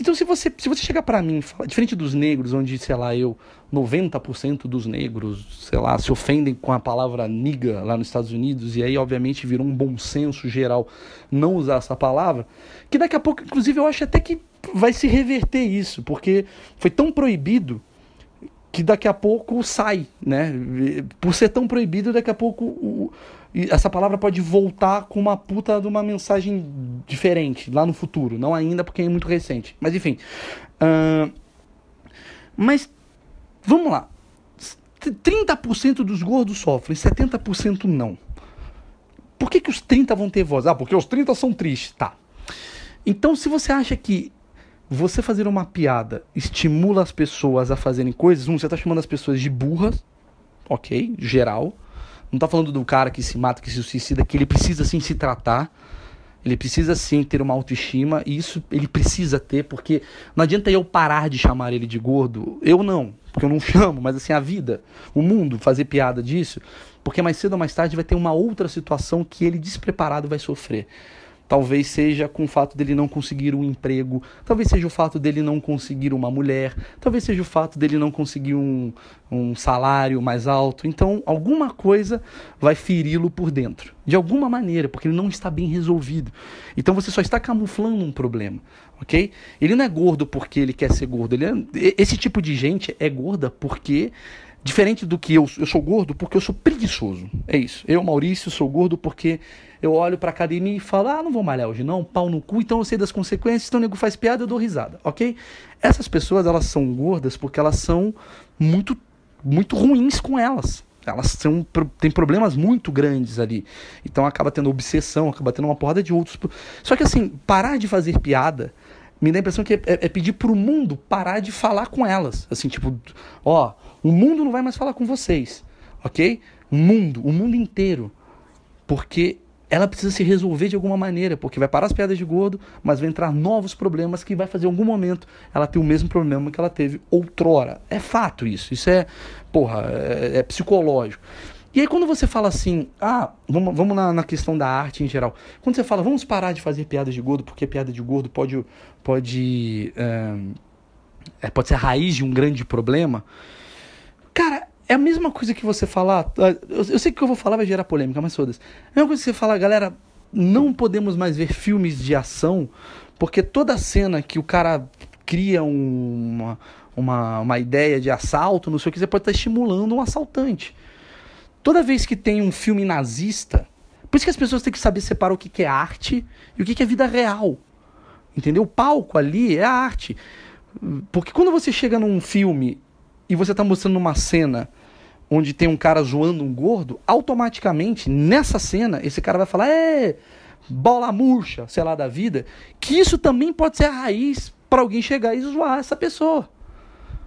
Então, se você, se você chegar para mim, diferente dos negros, onde, sei lá, eu, 90% dos negros, sei lá, se ofendem com a palavra niga lá nos Estados Unidos, e aí, obviamente, virou um bom senso geral não usar essa palavra, que daqui a pouco, inclusive, eu acho até que vai se reverter isso, porque foi tão proibido que daqui a pouco sai, né? Por ser tão proibido, daqui a pouco o, essa palavra pode voltar com uma puta de uma mensagem diferente lá no futuro. Não ainda, porque é muito recente. Mas enfim. Uh, mas vamos lá. 30% dos gordos sofrem, 70% não. Por que, que os 30 vão ter voz? Ah, porque os 30 são tristes. Tá. Então, se você acha que você fazer uma piada estimula as pessoas a fazerem coisas, um, você está chamando as pessoas de burras, ok, geral. Não tá falando do cara que se mata, que se suicida, que ele precisa sim se tratar. Ele precisa sim ter uma autoestima, e isso ele precisa ter, porque não adianta eu parar de chamar ele de gordo. Eu não, porque eu não chamo, mas assim, a vida, o mundo, fazer piada disso, porque mais cedo ou mais tarde vai ter uma outra situação que ele despreparado vai sofrer. Talvez seja com o fato dele não conseguir um emprego, talvez seja o fato dele não conseguir uma mulher, talvez seja o fato dele não conseguir um, um salário mais alto. Então, alguma coisa vai feri-lo por dentro, de alguma maneira, porque ele não está bem resolvido. Então, você só está camuflando um problema, ok? Ele não é gordo porque ele quer ser gordo. Ele é, esse tipo de gente é gorda porque Diferente do que eu, eu sou gordo porque eu sou preguiçoso. É isso. Eu, Maurício, sou gordo porque eu olho pra academia e falo, ah, não vou malhar hoje não, pau no cu, então eu sei das consequências, então o nego faz piada, eu dou risada, ok? Essas pessoas, elas são gordas porque elas são muito, muito ruins com elas. Elas são, têm problemas muito grandes ali. Então acaba tendo obsessão, acaba tendo uma porrada de outros. Só que assim, parar de fazer piada me dá a impressão que é, é, é pedir pro mundo parar de falar com elas. Assim, tipo, ó, o mundo não vai mais falar com vocês, ok? O mundo, o mundo inteiro. Porque ela precisa se resolver de alguma maneira, porque vai parar as piadas de gordo, mas vai entrar novos problemas que vai fazer em algum momento ela ter o mesmo problema que ela teve outrora. É fato isso, isso é, porra, é, é psicológico. E aí quando você fala assim, ah, vamos, vamos na, na, questão da arte em geral, quando você fala, vamos parar de fazer piadas de gordo, porque piada de gordo pode, pode, é, pode ser a raiz de um grande problema, cara, é a mesma coisa que você falar. Ah, eu, sei que o que eu vou falar vai gerar polêmica, mas foda-se. É a mesma coisa que você falar, galera, não podemos mais ver filmes de ação, porque toda cena que o cara cria uma, uma, uma ideia de assalto, não sei o que, você pode estar estimulando um assaltante. Toda vez que tem um filme nazista, por isso que as pessoas têm que saber separar o que, que é arte e o que, que é vida real. Entendeu? O palco ali é a arte. Porque quando você chega num filme e você está mostrando uma cena onde tem um cara zoando um gordo, automaticamente, nessa cena, esse cara vai falar, é, bola murcha, sei lá, da vida, que isso também pode ser a raiz para alguém chegar e zoar essa pessoa.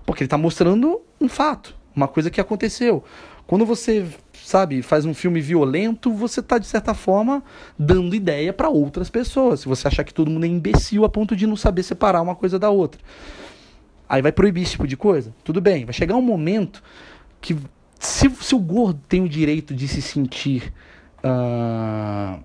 Porque ele está mostrando um fato, uma coisa que aconteceu. Quando você, sabe, faz um filme violento, você está de certa forma dando ideia para outras pessoas. Se você achar que todo mundo é imbecil a ponto de não saber separar uma coisa da outra. Aí vai proibir esse tipo de coisa? Tudo bem, vai chegar um momento que se, se o gordo tem o direito de se sentir uh,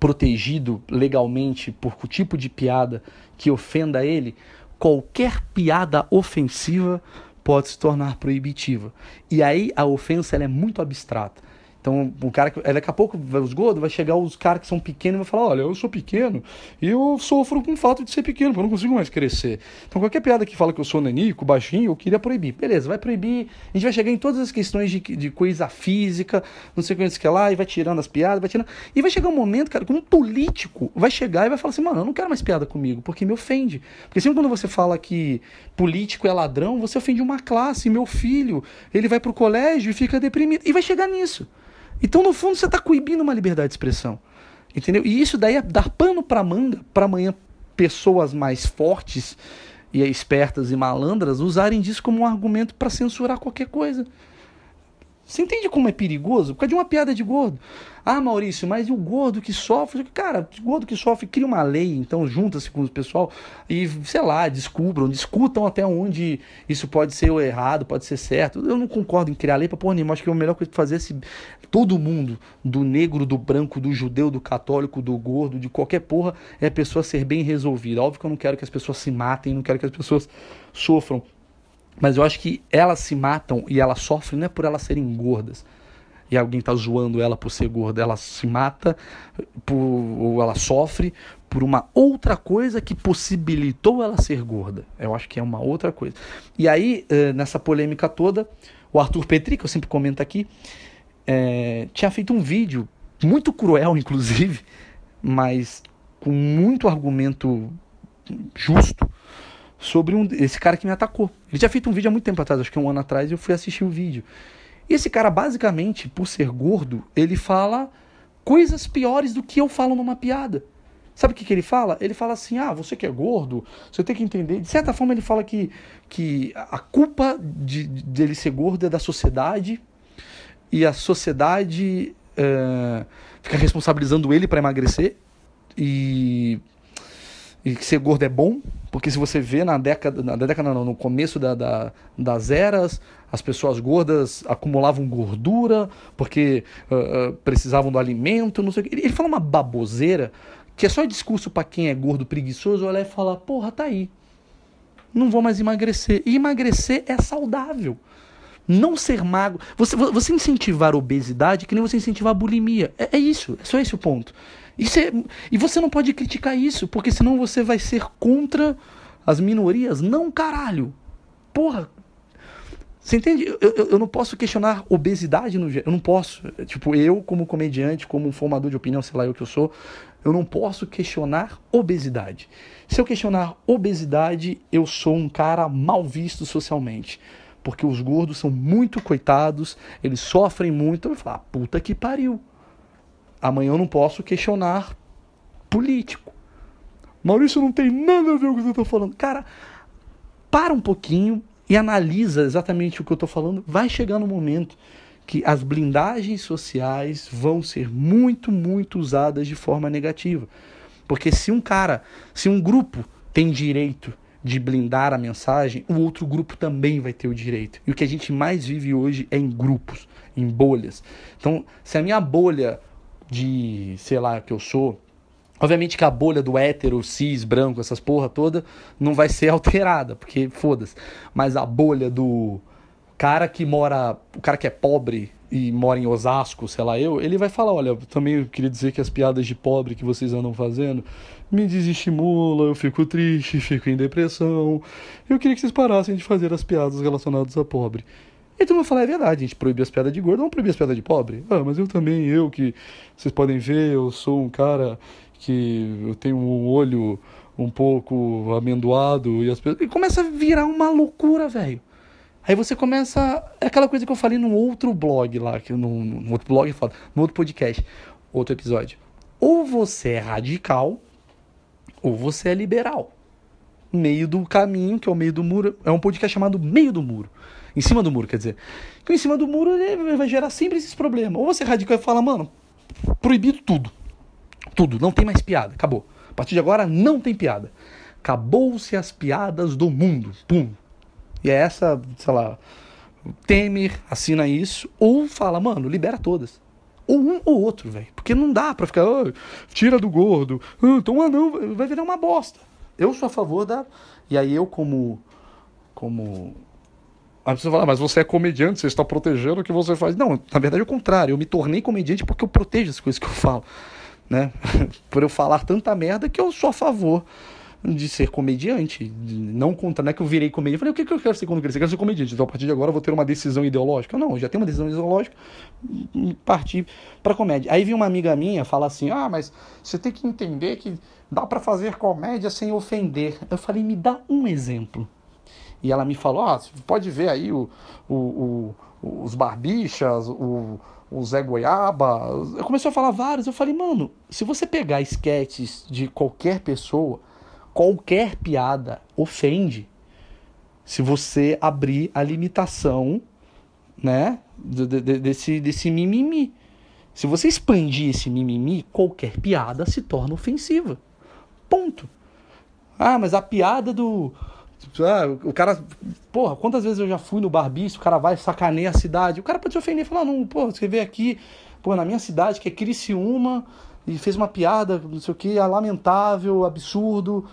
protegido legalmente por o tipo de piada que ofenda ele, qualquer piada ofensiva pode se tornar proibitiva. E aí a ofensa é muito abstrata. Então, o cara que. Daqui a pouco, os gordos, vai chegar os caras que são pequenos e vai falar: olha, eu sou pequeno e eu sofro com o fato de ser pequeno, porque eu não consigo mais crescer. Então, qualquer piada que fala que eu sou nanico, baixinho, eu queria proibir. Beleza, vai proibir. A gente vai chegar em todas as questões de, de coisa física, não sei o que lá, e vai tirando as piadas, vai tirando. E vai chegar um momento, cara, que um político vai chegar e vai falar assim: mano, eu não quero mais piada comigo, porque me ofende. Porque sempre quando você fala que político é ladrão, você ofende uma classe. Meu filho, ele vai pro colégio e fica deprimido. E vai chegar nisso. Então, no fundo, você está coibindo uma liberdade de expressão. Entendeu? E isso daí é dar pano para manga para amanhã pessoas mais fortes e espertas e malandras usarem disso como um argumento para censurar qualquer coisa. Você entende como é perigoso? Por causa de uma piada de gordo. Ah, Maurício, mas e o gordo que sofre? Cara, o gordo que sofre cria uma lei, então junta-se com o pessoal e, sei lá, descubram, discutam até onde isso pode ser errado, pode ser certo. Eu não concordo em criar lei pra porra nenhuma. Acho que a melhor coisa pra fazer é se todo mundo, do negro, do branco, do judeu, do católico, do gordo, de qualquer porra, é a pessoa ser bem resolvida. Óbvio que eu não quero que as pessoas se matem, não quero que as pessoas sofram mas eu acho que elas se matam e elas sofrem não é por elas serem gordas. E alguém está zoando ela por ser gorda. Ela se mata por, ou ela sofre por uma outra coisa que possibilitou ela ser gorda. Eu acho que é uma outra coisa. E aí, eh, nessa polêmica toda, o Arthur Petri, que eu sempre comento aqui, é, tinha feito um vídeo, muito cruel, inclusive, mas com muito argumento justo, sobre um, esse cara que me atacou. Ele tinha feito um vídeo há muito tempo atrás, acho que um ano atrás, eu fui assistir o vídeo. E esse cara, basicamente, por ser gordo, ele fala coisas piores do que eu falo numa piada. Sabe o que, que ele fala? Ele fala assim: ah, você que é gordo, você tem que entender. De certa forma, ele fala que, que a culpa de, de ele ser gordo é da sociedade e a sociedade é, fica responsabilizando ele para emagrecer. E e que ser gordo é bom, porque se você vê na década, na década não, no começo da, da, das eras, as pessoas gordas acumulavam gordura porque uh, uh, precisavam do alimento, não sei o que. Ele, ele fala uma baboseira que é só discurso para quem é gordo preguiçoso olhar e falar, porra, tá aí. Não vou mais emagrecer. E emagrecer é saudável. Não ser magro. Você, você incentivar obesidade que nem você incentivar bulimia. É, é isso. É só esse o ponto. É, e você não pode criticar isso, porque senão você vai ser contra as minorias. Não, caralho. Porra. Você entende? Eu, eu, eu não posso questionar obesidade no Eu não posso. Tipo, eu, como comediante, como formador de opinião, sei lá o que eu sou, eu não posso questionar obesidade. Se eu questionar obesidade, eu sou um cara mal visto socialmente. porque os gordos são muito coitados, eles sofrem muito. Eu vou falar, puta que pariu. Amanhã eu não posso questionar político. Maurício não tem nada a ver com o que você está falando. Cara, para um pouquinho e analisa exatamente o que eu estou falando. Vai chegar no momento que as blindagens sociais vão ser muito, muito usadas de forma negativa. Porque se um cara, se um grupo tem direito de blindar a mensagem, o outro grupo também vai ter o direito. E o que a gente mais vive hoje é em grupos, em bolhas. Então, se a minha bolha de, sei lá, que eu sou, obviamente que a bolha do hétero, cis, branco, essas porra toda, não vai ser alterada, porque foda-se. Mas a bolha do cara que mora, o cara que é pobre e mora em Osasco, sei lá eu, ele vai falar, olha, eu também queria dizer que as piadas de pobre que vocês andam fazendo me desestimula, eu fico triste, fico em depressão. Eu queria que vocês parassem de fazer as piadas relacionadas a pobre. E tu vai falar, é verdade, a gente proíbe as piadas de gordo, não proíbe as piadas de pobre. Ah, mas eu também, eu que vocês podem ver, eu sou um cara que eu tenho um olho um pouco amendoado e as pessoas. E começa a virar uma loucura, velho. Aí você começa. É aquela coisa que eu falei num outro blog lá, que no, no outro blog, no outro podcast, outro episódio. Ou você é radical, ou você é liberal. Meio do caminho, que é o meio do muro, é um podcast chamado Meio do Muro. Em cima do muro, quer dizer. Que em cima do muro vai gerar sempre esses problemas. Ou você é radical e fala, mano, proibido tudo. Tudo, não tem mais piada, acabou. A partir de agora não tem piada. Acabou-se as piadas do mundo. Pum. E é essa, sei lá, Temer assina isso, ou fala, mano, libera todas. Ou um ou outro, velho. Porque não dá pra ficar, oh, tira do gordo. Ah, então, ah, não, vai virar uma bosta. Eu sou a favor da. E aí eu, como. Como. Aí você fala, mas você é comediante, você está protegendo o que você faz. Não, na verdade é o contrário. Eu me tornei comediante porque eu protejo as coisas que eu falo. Né? Por eu falar tanta merda que eu sou a favor de ser comediante, não contra, não é que eu virei comediante. Eu falei, o que, que eu quero ser quando crescer? Eu quero ser comediante. Então, a partir de agora, eu vou ter uma decisão ideológica. Não, eu já tenho uma decisão ideológica e partir para comédia. Aí vinha uma amiga minha falar assim: ah, mas você tem que entender que dá para fazer comédia sem ofender. Eu falei, me dá um exemplo. E ela me falou: ah, pode ver aí o, o, o os barbichas, o, o Zé Goiaba. Eu comecei a falar vários. Eu falei, mano, se você pegar esquetes de qualquer pessoa qualquer piada ofende se você abrir a limitação, né, desse, desse mimimi. Se você expandir esse mimimi, qualquer piada se torna ofensiva. Ponto. Ah, mas a piada do. Ah, o cara. Porra, quantas vezes eu já fui no barbiço, o cara vai sacaneia a cidade. O cara pode se ofender e falar, não, pô, você vê aqui, pô, na minha cidade, que é Criciúma, e fez uma piada, não sei o que, é lamentável, absurdo.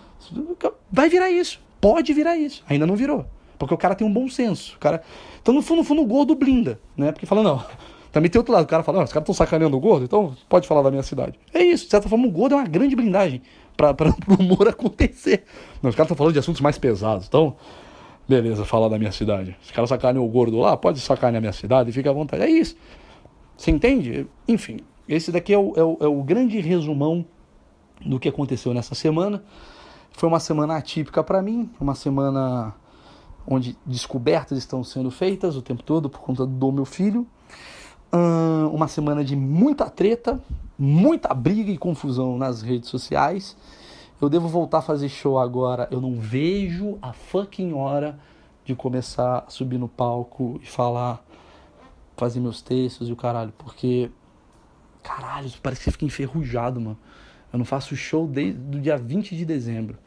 Vai virar isso. Pode virar isso. Ainda não virou. Porque o cara tem um bom senso. O cara... Então, no fundo, no fundo, o gordo blinda, né? Porque fala, não. Também tem outro lado. O cara fala, não, os caras estão sacaneando o gordo, então pode falar da minha cidade. É isso. De certa forma, o gordo é uma grande blindagem para o humor acontecer. Não, os caras estão falando de assuntos mais pesados. Então, beleza, falar da minha cidade. Os caras sacaneiam o gordo lá, pode sacanear a minha cidade, fica à vontade. É isso. Você entende? Enfim, esse daqui é o, é o, é o grande resumão do que aconteceu nessa semana. Foi uma semana atípica para mim, uma semana onde descobertas estão sendo feitas o tempo todo por conta do meu filho. Uma semana de muita treta, muita briga e confusão nas redes sociais. Eu devo voltar a fazer show agora. Eu não vejo a fucking hora de começar a subir no palco e falar, fazer meus textos e o caralho, porque Caralho, parece que você fica enferrujado, mano. Eu não faço show desde o dia 20 de dezembro.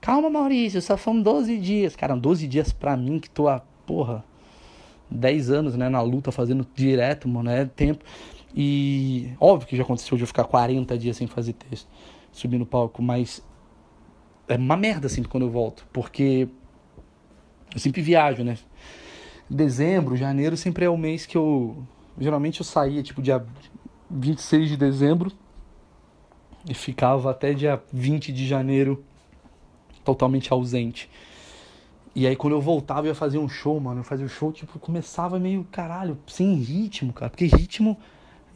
Calma, Maurício, só foram 12 dias. Cara, 12 dias pra mim que tô há, porra, 10 anos, né, na luta, fazendo direto, mano, é tempo. E óbvio que já aconteceu de eu ficar 40 dias sem fazer texto, subir no palco, mas é uma merda assim quando eu volto, porque eu sempre viajo, né? Dezembro, janeiro sempre é o mês que eu geralmente eu saía tipo dia 26 de dezembro e ficava até dia 20 de janeiro totalmente ausente. E aí quando eu voltava eu ia fazer um show, mano, eu fazia o show, tipo, começava meio, caralho, sem ritmo, cara. Porque ritmo.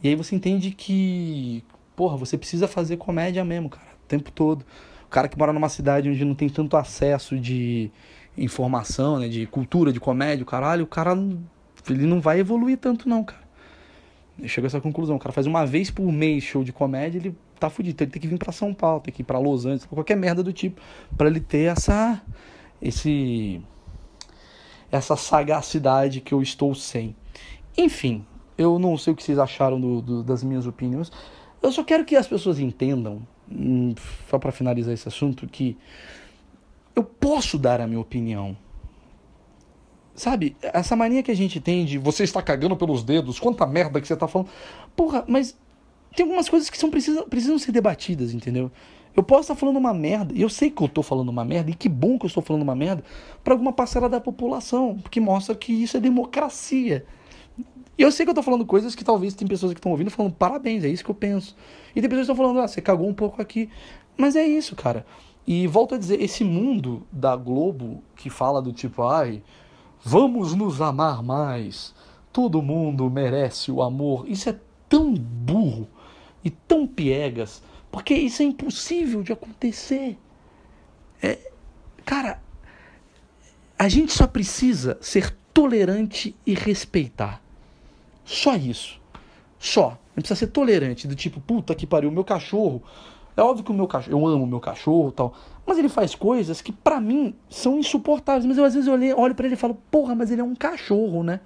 E aí você entende que, porra, você precisa fazer comédia mesmo, cara, o tempo todo. O cara que mora numa cidade onde não tem tanto acesso de, informação, né, de cultura, de comédia, caralho, o cara ele não vai evoluir tanto não, cara. Eu chego a essa conclusão, o cara faz uma vez por mês show de comédia, ele tá fudido, ele tem que vir para São Paulo, tem que ir para Los Angeles, qualquer merda do tipo, para ele ter essa esse essa sagacidade que eu estou sem. Enfim, eu não sei o que vocês acharam do, do, das minhas opiniões. Eu só quero que as pessoas entendam, hum, só para finalizar esse assunto, que eu posso dar a minha opinião. Sabe, essa mania que a gente tem de você está cagando pelos dedos, quanta merda que você está falando. Porra, mas tem algumas coisas que são precisam, precisam ser debatidas, entendeu? Eu posso estar falando uma merda, eu sei que eu estou falando uma merda, e que bom que eu estou falando uma merda, para alguma parcela da população, porque mostra que isso é democracia. E eu sei que eu tô falando coisas que talvez tem pessoas que estão ouvindo falando parabéns, é isso que eu penso. E tem pessoas que estão falando, ah, você cagou um pouco aqui. Mas é isso, cara. E volto a dizer, esse mundo da Globo que fala do tipo, ai, vamos nos amar mais, todo mundo merece o amor, isso é tão burro e tão piegas, porque isso é impossível de acontecer. É, cara, a gente só precisa ser tolerante e respeitar. Só isso. Só. Não precisa ser tolerante, do tipo, puta que pariu, meu cachorro. É óbvio que o meu cachorro, eu amo o meu cachorro tal. Mas ele faz coisas que para mim são insuportáveis. Mas eu às vezes eu olho, olho para ele e falo, porra, mas ele é um cachorro, né?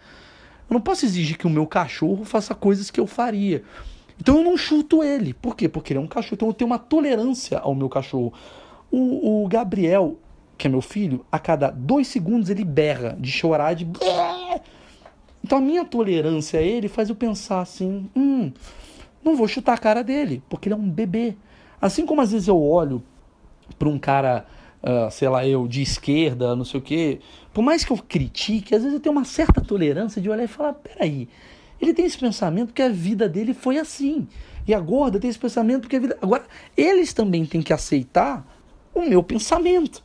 Eu não posso exigir que o meu cachorro faça coisas que eu faria. Então eu não chuto ele. Por quê? Porque ele é um cachorro. Então eu tenho uma tolerância ao meu cachorro. O, o Gabriel, que é meu filho, a cada dois segundos ele berra de chorar, de. Então a minha tolerância a ele faz eu pensar assim: hum, não vou chutar a cara dele, porque ele é um bebê. Assim como às vezes eu olho para um cara, uh, sei lá, eu de esquerda, não sei o quê, por mais que eu critique, às vezes eu tenho uma certa tolerância de olhar e falar: peraí, ele tem esse pensamento porque a vida dele foi assim. E a gorda tem esse pensamento porque a vida. Agora, eles também têm que aceitar o meu pensamento.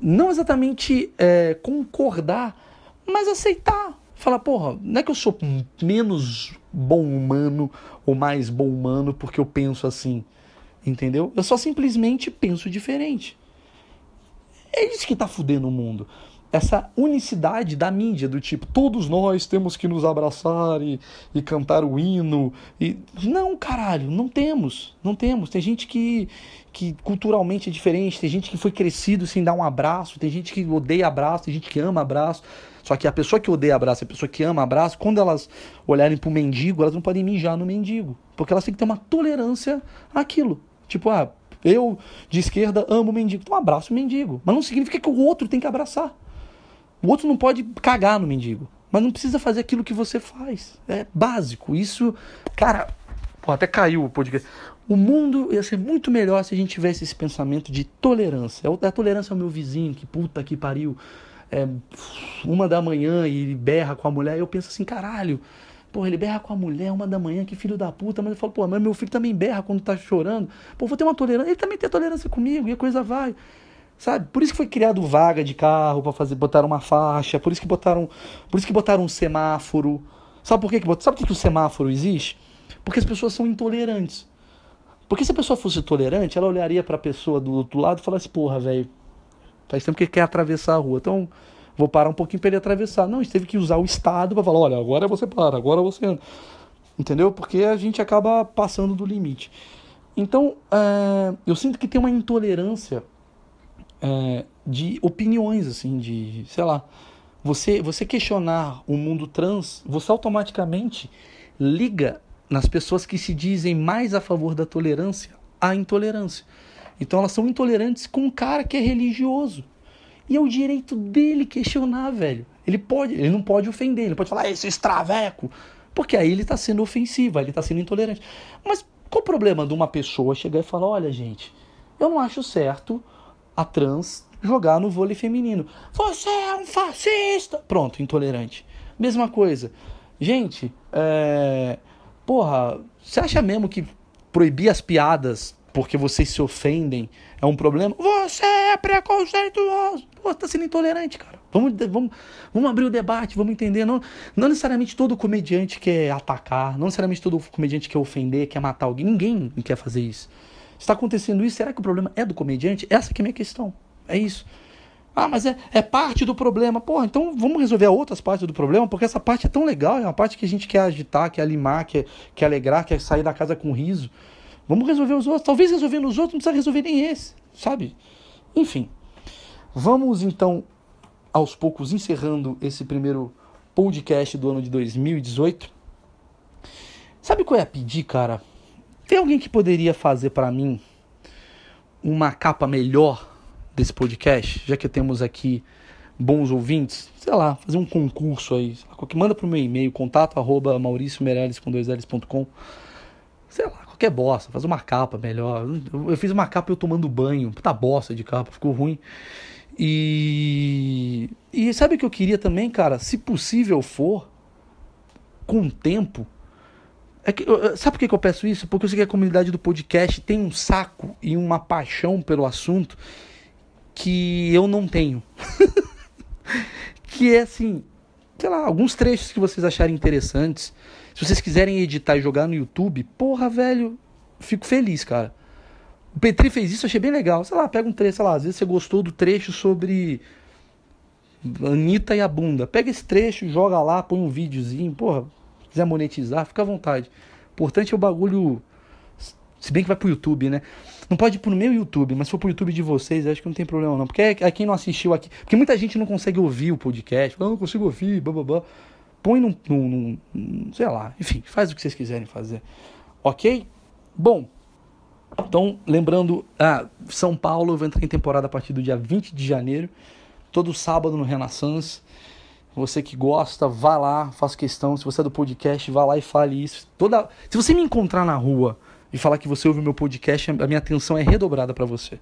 Não exatamente é, concordar, mas aceitar. Falar, porra, não é que eu sou menos bom humano ou mais bom humano porque eu penso assim. Entendeu? Eu só simplesmente penso diferente. É isso que está fudendo o mundo. Essa unicidade da mídia, do tipo, todos nós temos que nos abraçar e, e cantar o hino. E... Não, caralho, não temos. Não temos. Tem gente que, que culturalmente é diferente, tem gente que foi crescido sem dar um abraço, tem gente que odeia abraço, tem gente que ama abraço. Só que a pessoa que odeia abraço, a pessoa que ama abraço, quando elas olharem pro mendigo, elas não podem mijar no mendigo. Porque elas têm que ter uma tolerância àquilo. Tipo, ah, eu de esquerda amo o mendigo. Então abraço o mendigo. Mas não significa que o outro tem que abraçar. O outro não pode cagar no mendigo. Mas não precisa fazer aquilo que você faz. É básico. Isso, cara, pô, até caiu o podcast. O mundo ia ser muito melhor se a gente tivesse esse pensamento de tolerância. A tolerância ao meu vizinho, que puta que pariu. É uma da manhã e berra com a mulher. Eu penso assim, caralho, Pô, ele berra com a mulher uma da manhã, que filho da puta. Mas eu falo, pô, mas meu filho também berra quando tá chorando. Pô, vou ter uma tolerância. Ele também tem tolerância comigo e a coisa vai. Sabe? Por isso que foi criado vaga de carro para fazer, botaram uma faixa, por isso que botaram, por isso que botaram um semáforo. Sabe por que que Sabe por que o semáforo existe? Porque as pessoas são intolerantes. Porque se a pessoa fosse tolerante, ela olharia para a pessoa do outro lado e falasse: "Porra, velho, faz tempo que quer atravessar a rua". Então, vou parar um pouquinho para ele atravessar. Não, a gente teve que usar o Estado para falar, olha, agora você para, agora você anda. Entendeu? Porque a gente acaba passando do limite. Então, é, eu sinto que tem uma intolerância é, de opiniões, assim, de, sei lá, você, você questionar o mundo trans, você automaticamente liga nas pessoas que se dizem mais a favor da tolerância à intolerância. Então elas são intolerantes com um cara que é religioso. E é o direito dele questionar, velho. Ele pode, ele não pode ofender, ele pode falar, esse extraveco. Porque aí ele está sendo ofensivo, ele está sendo intolerante. Mas qual o problema de uma pessoa chegar e falar, olha, gente, eu não acho certo a trans jogar no vôlei feminino. Você é um fascista! Pronto, intolerante. Mesma coisa. Gente, é... porra, você acha mesmo que proibir as piadas porque vocês se ofendem é um problema? Você é preconceituoso. Pô, tá sendo intolerante, cara. Vamos, vamos, vamos abrir o debate, vamos entender. Não, não necessariamente todo comediante quer atacar, não necessariamente todo comediante quer ofender, quer matar alguém. Ninguém quer fazer isso. Está acontecendo isso, será que o problema é do comediante? Essa que é a minha questão. É isso. Ah, mas é, é parte do problema. Porra, então vamos resolver outras partes do problema, porque essa parte é tão legal, é uma parte que a gente quer agitar, quer animar, quer, quer alegrar, quer sair da casa com riso. Vamos resolver os outros. Talvez resolvendo os outros não precisa resolver nem esse, sabe? Enfim. Vamos então, aos poucos, encerrando esse primeiro podcast do ano de 2018. Sabe que eu ia pedir, cara? Tem alguém que poderia fazer para mim uma capa melhor desse podcast, já que temos aqui bons ouvintes? Sei lá, fazer um concurso aí. Manda pro meu e-mail, contato arroba com L's.com. Sei lá, qualquer bosta, faz uma capa melhor. Eu fiz uma capa eu tomando banho, puta bosta de capa, ficou ruim. E, e sabe o que eu queria também, cara? Se possível for, com o tempo. É que, sabe por que eu peço isso? Porque eu sei que a comunidade do podcast tem um saco e uma paixão pelo assunto que eu não tenho. que é assim, sei lá, alguns trechos que vocês acharem interessantes. Se vocês quiserem editar e jogar no YouTube, porra, velho, fico feliz, cara. O Petri fez isso, achei bem legal. Sei lá, pega um trecho, sei lá, às vezes você gostou do trecho sobre Anitta e a bunda. Pega esse trecho, joga lá, põe um videozinho, porra, quiser monetizar, fica à vontade. O importante é o bagulho. Se bem que vai pro YouTube, né? Não pode ir pro meu YouTube, mas se for pro YouTube de vocês, acho que não tem problema não. Porque é, é quem não assistiu aqui. Porque muita gente não consegue ouvir o podcast. Eu não consigo ouvir, blá. Põe num, num, num. Sei lá, enfim, faz o que vocês quiserem fazer. Ok? Bom, então, lembrando, ah, São Paulo, eu vou entrar em temporada a partir do dia 20 de janeiro, todo sábado no Renaissance. Você que gosta, vá lá, faça questão. Se você é do podcast, vá lá e fale isso. Toda... Se você me encontrar na rua e falar que você ouve meu podcast, a minha atenção é redobrada para você.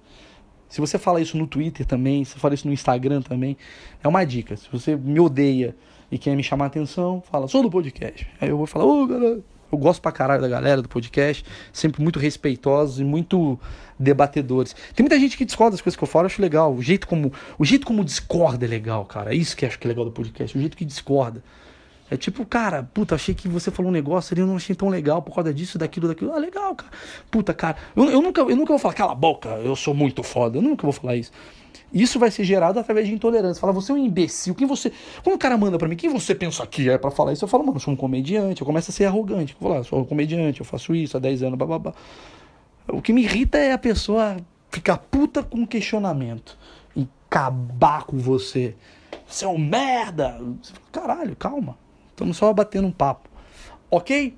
Se você fala isso no Twitter também, se você fala isso no Instagram também, é uma dica. Se você me odeia e quer me chamar a atenção, fala, sou do podcast. Aí eu vou falar, ô oh, galera eu gosto pra caralho da galera do podcast, sempre muito respeitosos e muito debatedores. Tem muita gente que discorda das coisas que eu falo, eu acho legal. O jeito como, o jeito como discorda é legal, cara. É isso que eu acho que é legal do podcast, o jeito que discorda. É tipo, cara, puta, achei que você falou um negócio ali, eu não achei tão legal por causa disso, daquilo, daquilo. Ah, legal, cara. Puta, cara. Eu, eu, nunca, eu nunca vou falar, cala a boca, eu sou muito foda. Eu nunca vou falar isso. Isso vai ser gerado através de intolerância. Fala, você é um imbecil. Quem você. Quando o cara manda para mim, quem você pensa que é para falar isso? Eu falo, mano, eu sou um comediante. Eu começo a ser arrogante. Eu vou falar, sou um comediante, eu faço isso há 10 anos, babá. O que me irrita é a pessoa ficar puta com questionamento e acabar com você. Você é um merda. Caralho, calma. Estamos só batendo um papo. Ok?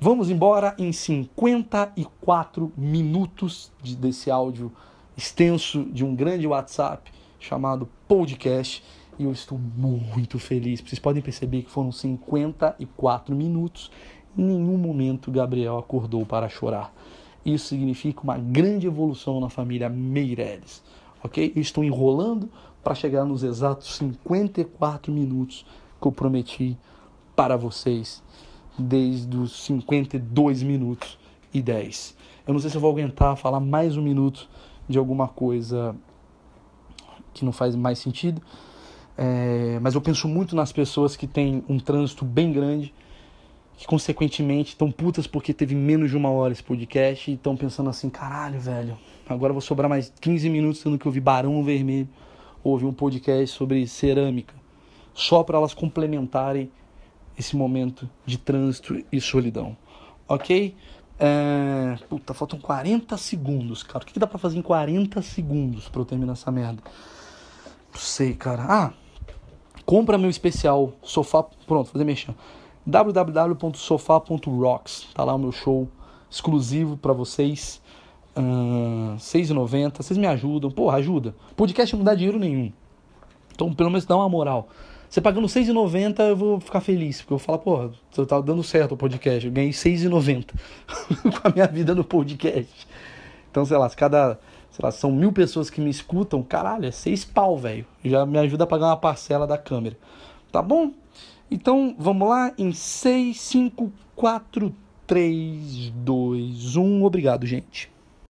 Vamos embora em 54 minutos desse áudio extenso de um grande WhatsApp chamado Podcast. E eu estou muito feliz. Vocês podem perceber que foram 54 minutos. Em nenhum momento Gabriel acordou para chorar. Isso significa uma grande evolução na família Meireles. Ok? Eu estou enrolando para chegar nos exatos 54 minutos que eu prometi para vocês desde os 52 minutos e 10. Eu não sei se eu vou aguentar falar mais um minuto de alguma coisa que não faz mais sentido. É, mas eu penso muito nas pessoas que têm um trânsito bem grande, que consequentemente estão putas porque teve menos de uma hora esse podcast e estão pensando assim: caralho, velho, agora vou sobrar mais 15 minutos tendo que ouvir Barão Vermelho, ouvir um podcast sobre cerâmica, só para elas complementarem esse momento de trânsito e solidão. Ok? É... Puta, faltam 40 segundos, cara. O que, que dá pra fazer em 40 segundos pra eu terminar essa merda? Não sei, cara. Ah, compra meu especial Sofá. Pronto, fazer mexer. www.sofá.rocks. Tá lá o meu show exclusivo para vocês. Uh, 6,90. Vocês me ajudam. Porra, ajuda. Podcast não dá dinheiro nenhum. Então, pelo menos dá uma moral. Você pagando 6,90 eu vou ficar feliz, porque eu vou falar, porra, você tá dando certo o podcast. Eu ganhei 6,90 com a minha vida no podcast. Então, sei lá, se cada. Sei lá, são mil pessoas que me escutam, caralho, é seis pau, velho. Já me ajuda a pagar uma parcela da câmera. Tá bom? Então, vamos lá em 6, 5, 4, 3, 2, 1. Obrigado, gente.